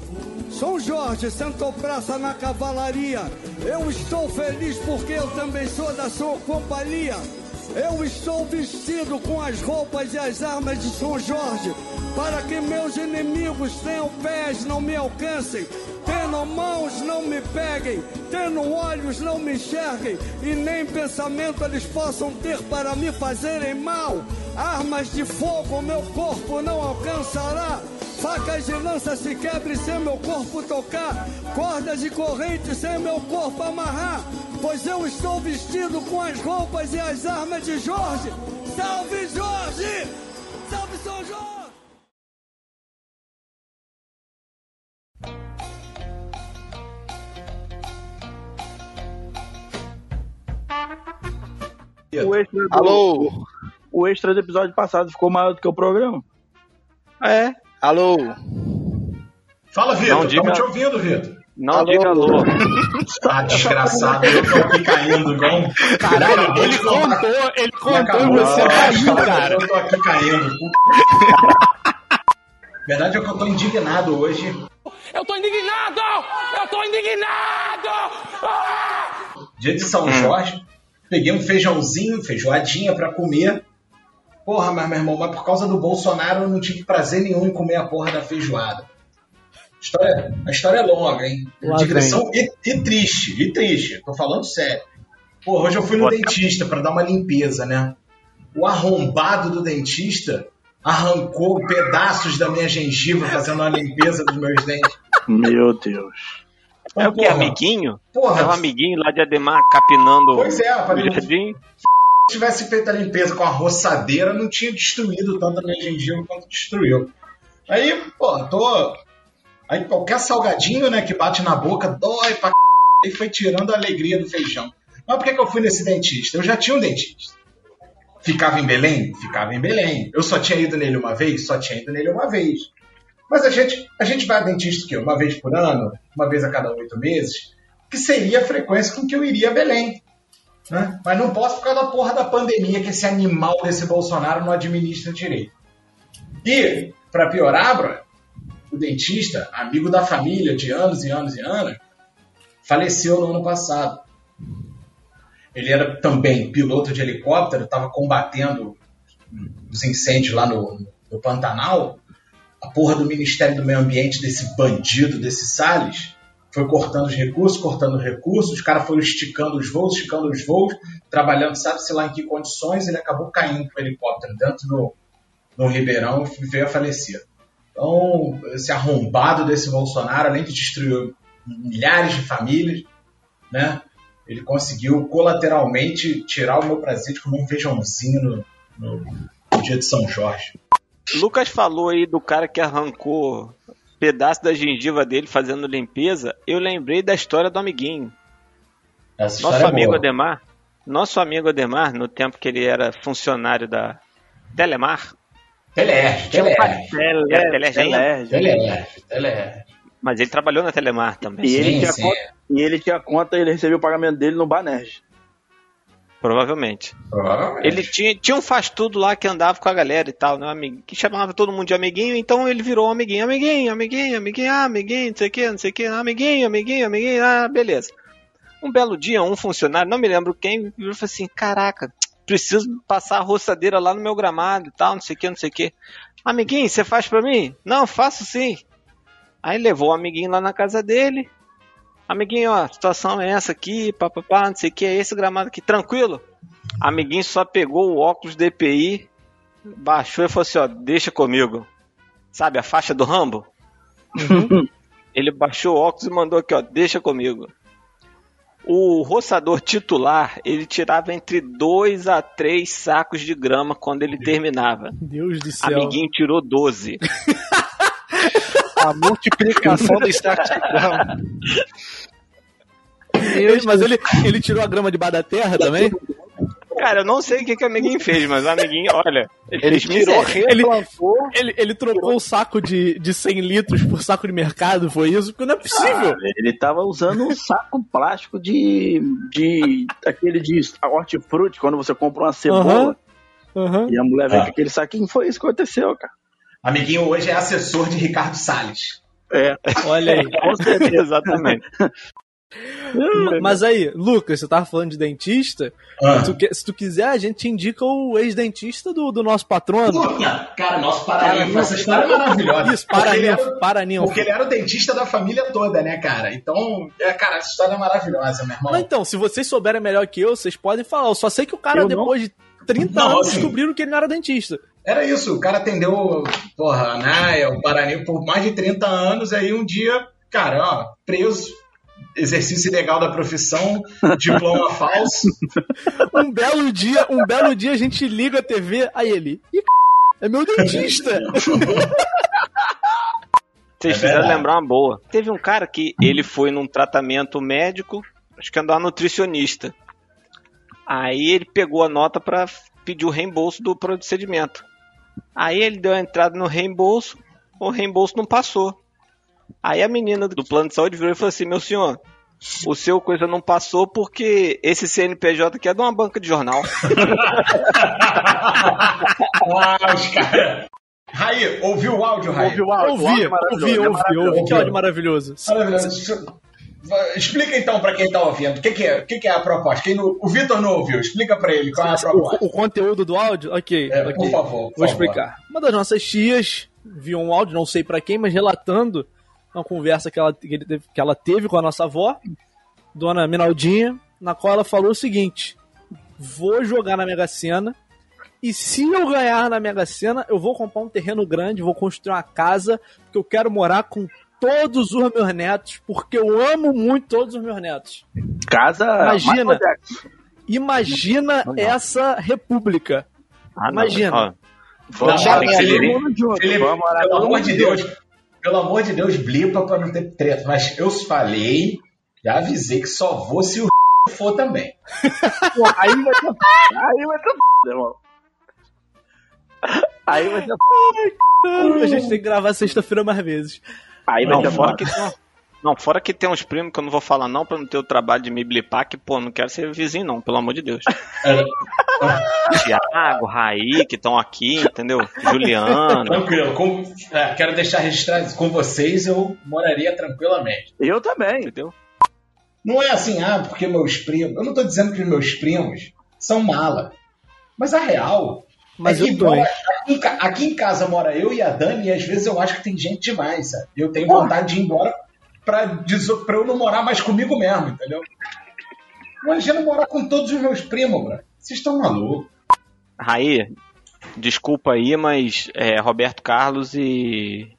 São Jorge sentou praça na cavalaria. Eu estou feliz porque eu também sou da sua companhia. Eu estou vestido com as roupas e as armas de São Jorge, para que meus inimigos tenham pés, não me alcancem, tendo mãos, não me peguem, tendo olhos, não me enxerguem, e nem pensamento eles possam ter para me fazerem mal. Armas de fogo meu corpo não alcançará. Facas de lança se quebre sem meu corpo tocar, cordas de corrente sem meu corpo amarrar, pois eu estou vestido com as roupas e as armas de Jorge. Salve Jorge! Salve São Jorge! O extra, do, Alô? o extra do episódio passado ficou maior do que o programa. É, Alô? Fala, Não Vitor, diga- estamos te ouvindo, Vitor. não Alô? diga alô. Ah, desgraçado, eu tô aqui caindo, igual um... Caralho, ele contou, ele contou você Ah, caiu, cara. Eu tô aqui caindo. Verdade é que eu tô indignado hoje. Eu tô indignado! Eu tô indignado! Ah! Dia de São Jorge, peguei um feijãozinho, feijoadinha pra comer. Porra, mas meu irmão, mas por causa do Bolsonaro eu não tive prazer nenhum em comer a porra da feijoada. História, a história é longa, hein? Lá Digressão e, e triste, e triste. Tô falando sério. Porra, hoje eu fui no Bota- dentista pra dar uma limpeza, né? O arrombado do dentista arrancou pedaços da minha gengiva fazendo uma limpeza dos meus dentes. Meu Deus. É o que, amiguinho? Porra, É um amiguinho lá de Ademar capinando Pois é, o rapaz, não- jardim. Se tivesse feito a limpeza com a roçadeira, não tinha destruído tanto a minha gengiva quanto destruiu. Aí, pô, tô. Aí qualquer salgadinho, né, que bate na boca, dói pra c... E foi tirando a alegria do feijão. Mas por que, que eu fui nesse dentista? Eu já tinha um dentista. Ficava em Belém? Ficava em Belém. Eu só tinha ido nele uma vez? Só tinha ido nele uma vez. Mas a gente, a gente vai a dentista o quê? Uma vez por ano? Uma vez a cada oito meses? Que seria a frequência com que eu iria a Belém né? Mas não posso por causa da porra da pandemia que esse animal desse Bolsonaro não administra direito. E, pra piorar, o dentista, amigo da família de anos e anos e anos, faleceu no ano passado. ele era também piloto de helicóptero, estava combatendo os incêndios lá no, no Pantanal. A porra do Ministério do Meio Ambiente, desse bandido, desse Salles, foi cortando os recursos, cortando os recursos, os caras foram esticando os voos, esticando os voos, trabalhando, sabe-se lá em que condições, ele acabou caindo com o helicóptero dentro do, do Ribeirão e veio a falecer. Então, esse arrombado desse Bolsonaro, além de destruir milhares de famílias, né, ele conseguiu colateralmente tirar o meu presente como um feijãozinho no, no, no dia de São Jorge. Lucas falou aí do cara que arrancou pedaço da gengiva dele fazendo limpeza. Eu lembrei da história do amiguinho. Essa Nosso é amigo boa. Ademar. Nosso amigo Ademar, no tempo que ele era funcionário da Telemar. Telerge, Telerge. É. Mas ele trabalhou na Telemar também. E ele, Sim, tinha sim. conta, e ele tinha conta ele recebeu o pagamento dele no Banerj. Provavelmente. Provavelmente. Ele tinha, tinha um faz tudo lá que andava com a galera e tal, né? Que chamava todo mundo de amiguinho, então ele virou amiguinho, amiguinho, amiguinho, amiguinho, ah, amiguinho, não sei o que, não sei o que, amiguinho, amiguinho, amiguinho, ah, beleza. Um belo dia, um funcionário, não me lembro quem, virou falou assim: caraca, preciso passar a roçadeira lá no meu gramado e tal, não sei o que, não sei o que. Amiguinho, você faz pra mim? Não, faço sim. Aí levou o amiguinho lá na casa dele. Amiguinho, ó, a situação é essa aqui, papapá, não sei o que, é esse gramado aqui, tranquilo? Amiguinho só pegou o óculos DPI, baixou e falou assim, ó, deixa comigo. Sabe a faixa do Rambo? Ele baixou o óculos e mandou aqui, ó, deixa comigo. O roçador titular, ele tirava entre dois a três sacos de grama quando ele terminava. Deus do céu. Amiguinho tirou 12. A multiplicação do sacos de grama. Ele- mas ele, ele tirou a grama de da terra também? Cara, eu não sei o que, que o amiguinho fez, mas o amiguinho, olha, Ele tirou. Ele-. Ele, ele trocou o saco de, de 100 litros por saco de mercado, foi isso? Porque não é possível. Ele tava usando um saco plástico de. de. aquele de hortifruti, quando você compra uma cebola. Aham. E a mulher veio Ah. com aquele saquinho, foi isso que aconteceu, cara. Amiguinho hoje é assessor de Ricardo Salles. É, Olha aí. com certeza. Exatamente. Ma- Mas aí, Lucas, você tava falando de dentista? Ah. Se tu, se tu quiser, a gente te indica o ex-dentista do, do nosso patrono. Puta, cara, nosso Paraninfo, essa história é maravilhosa. Isso, Paraninfo, era- Paraninfo. Porque ele era o dentista da família toda, né, cara? Então, é, cara, essa história é maravilhosa, meu irmão. Mas então, se vocês souberem melhor que eu, vocês podem falar. Eu só sei que o cara, Eu não. depois de 30 Não, anos, assim- descobriram que ele não era dentista. Era isso, o cara atendeu, porra, a Naia, o Paraninfo por mais de 30 anos, aí um dia, cara, ó, preso, exercício ilegal da profissão, diploma falso. Um belo dia, um belo dia a gente liga a TV, aí ele. C... é meu dentista! Vocês É fizeram lembrar uma boa. Teve um cara que ele foi num tratamento médico, acho que andou nutricionista. Aí ele pegou a nota pra pedir o reembolso do procedimento. Aí ele deu a entrada no reembolso, o reembolso não passou. Aí a menina do plano de saúde virou e falou assim: Meu senhor, o seu coisa não passou porque esse CNPJ aqui é de uma banca de jornal. ah, os caras. Raí, ouviu o áudio, Raí? Ouviu o áudio? Ouvi, o áudio ouvi, ouvi, ouvi. maravilhoso. Que áudio maravilhoso. Maravilhoso. Explica então pra quem tá ouvindo, o que, que é, que, que é a proposta? Quem não- o Vitor não ouviu, explica pra ele qual é a proposta. O, o conteúdo do áudio? Ok. É, ok. por favor, por Vou favor. explicar. Uma das nossas tias viu um áudio, não sei pra quem, mas relatando uma conversa que ela, que teve, que ela teve com a nossa avó, dona Minaldinha, na qual ela falou o seguinte: Vou jogar na Mega Sena. E se eu ganhar na Mega Sena, eu vou comprar um terreno grande, vou construir uma casa, porque eu quero morar com todos os meus netos, porque eu amo muito todos os meus netos. Casa. Imagina. Michael Jackson. Imagina essa república. Ah, não, Imagina. Não, Vamos que Felipe, vamos morar pelo amor de. Deus, pelo amor de Deus, blipa pra não ter treta. Mas eu falei, já avisei que só vou se o for também. Pô, aí vai ter. Aí vai ter. irmão. Aí vai ter. A gente tem que gravar sexta-feira mais vezes. Aí vai Não, ter. fora que tem, não, fora que tem uns primos que eu não vou falar não pra não ter o trabalho de me blipar, que, pô, não quero ser vizinho não, pelo amor de Deus. É, Tiago, Raí, que estão aqui, entendeu? Juliano. tranquilo. Com- é, quero deixar registrado isso. Com vocês eu moraria tranquilamente. Eu também. Entendeu? Não é assim, ah, porque meus primos. Eu não tô dizendo que meus primos são mala. Mas a real. Mas é que eu tô, embora- hein? aqui, aqui em casa mora eu e a Dani, e às vezes eu acho que tem gente demais, sabe? Eu tenho vontade de ir embora pra, pra eu não morar mais comigo mesmo, entendeu? Imagina morar com todos os meus primos, bro. Vocês estão malucos. Raí, desculpa aí, mas é, Roberto Carlos e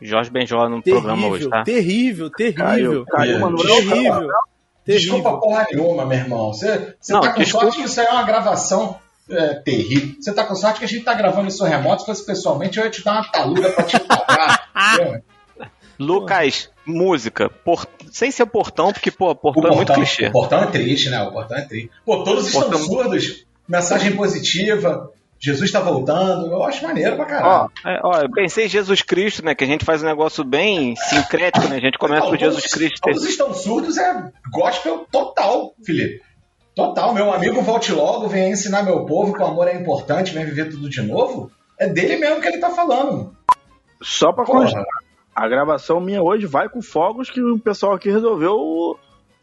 Jorge Benjola no programa hoje, Terrível, tá? terrível, terrível. Caiu, caiu, mano. Terrível. Desculpa Terrível. porra nenhuma, meu irmão. Você, você Não, tá com desculpa. sorte que isso aí é uma gravação é, terrível. Você tá com sorte que a gente tá gravando isso remoto. Se fosse pessoalmente, eu ia te dar uma taluda pra te pagar. Lucas, música, por- sem ser portão, porque, pô, O portão é muito portão, clichê. o portão é triste, né? O portão é triste. Pô, todos estão Portão- surdos. Mensagem positiva. Jesus tá voltando. Eu acho maneiro pra caralho. É, ó, eu pensei em Jesus Cristo, né? Que a gente faz um negócio bem sincrético, né? A gente começa Não, por Jesus todos- Cristo. Todos estão surdos é gospel total, Felipe. Total. Meu amigo volte logo, venha ensinar meu povo que o amor é importante, vem viver tudo de novo. É dele mesmo que ele tá falando. Só pra constar, a gravação minha hoje vai com fogos que o pessoal aqui resolveu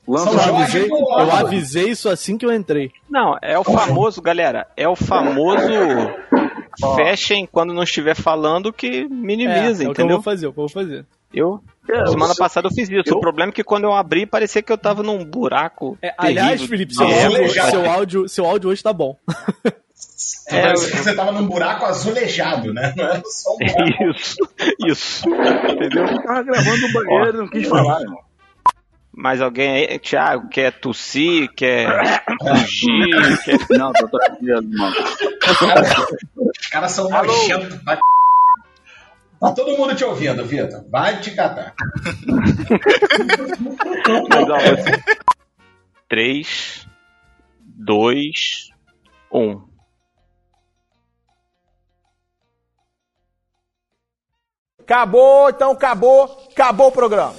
lançar. Eu avisei, eu avisei isso assim que eu entrei. Não, é o famoso, galera, é o famoso fechem quando não estiver falando que É, minimiza, é o que eu entendeu? vou fazer, é o que eu vou fazer. Eu, É, semana eu- passada eu fiz isso. eu- O problema é que quando eu abri, parecia que eu tava num buraco. É, aliás, Felipe, seu, Não, áudio, azulejado. seu, áudio, seu áudio hoje tá bom. É, Parecia que você tava num buraco azulejado, né? Não era só um buraco. Isso, isso. Entendeu? Eu tava gravando no banheiro e não quis falar, irmão. Mas alguém aí, Thiago, quer tossir, quer fugir, quer... Não, tô tranquilo, mano. Os caras são nojentos. Vai... Tá todo mundo te ouvindo, Vitor. Vai te catar. Você... 3, 2, 1. Acabou, então acabou, acabou o programa.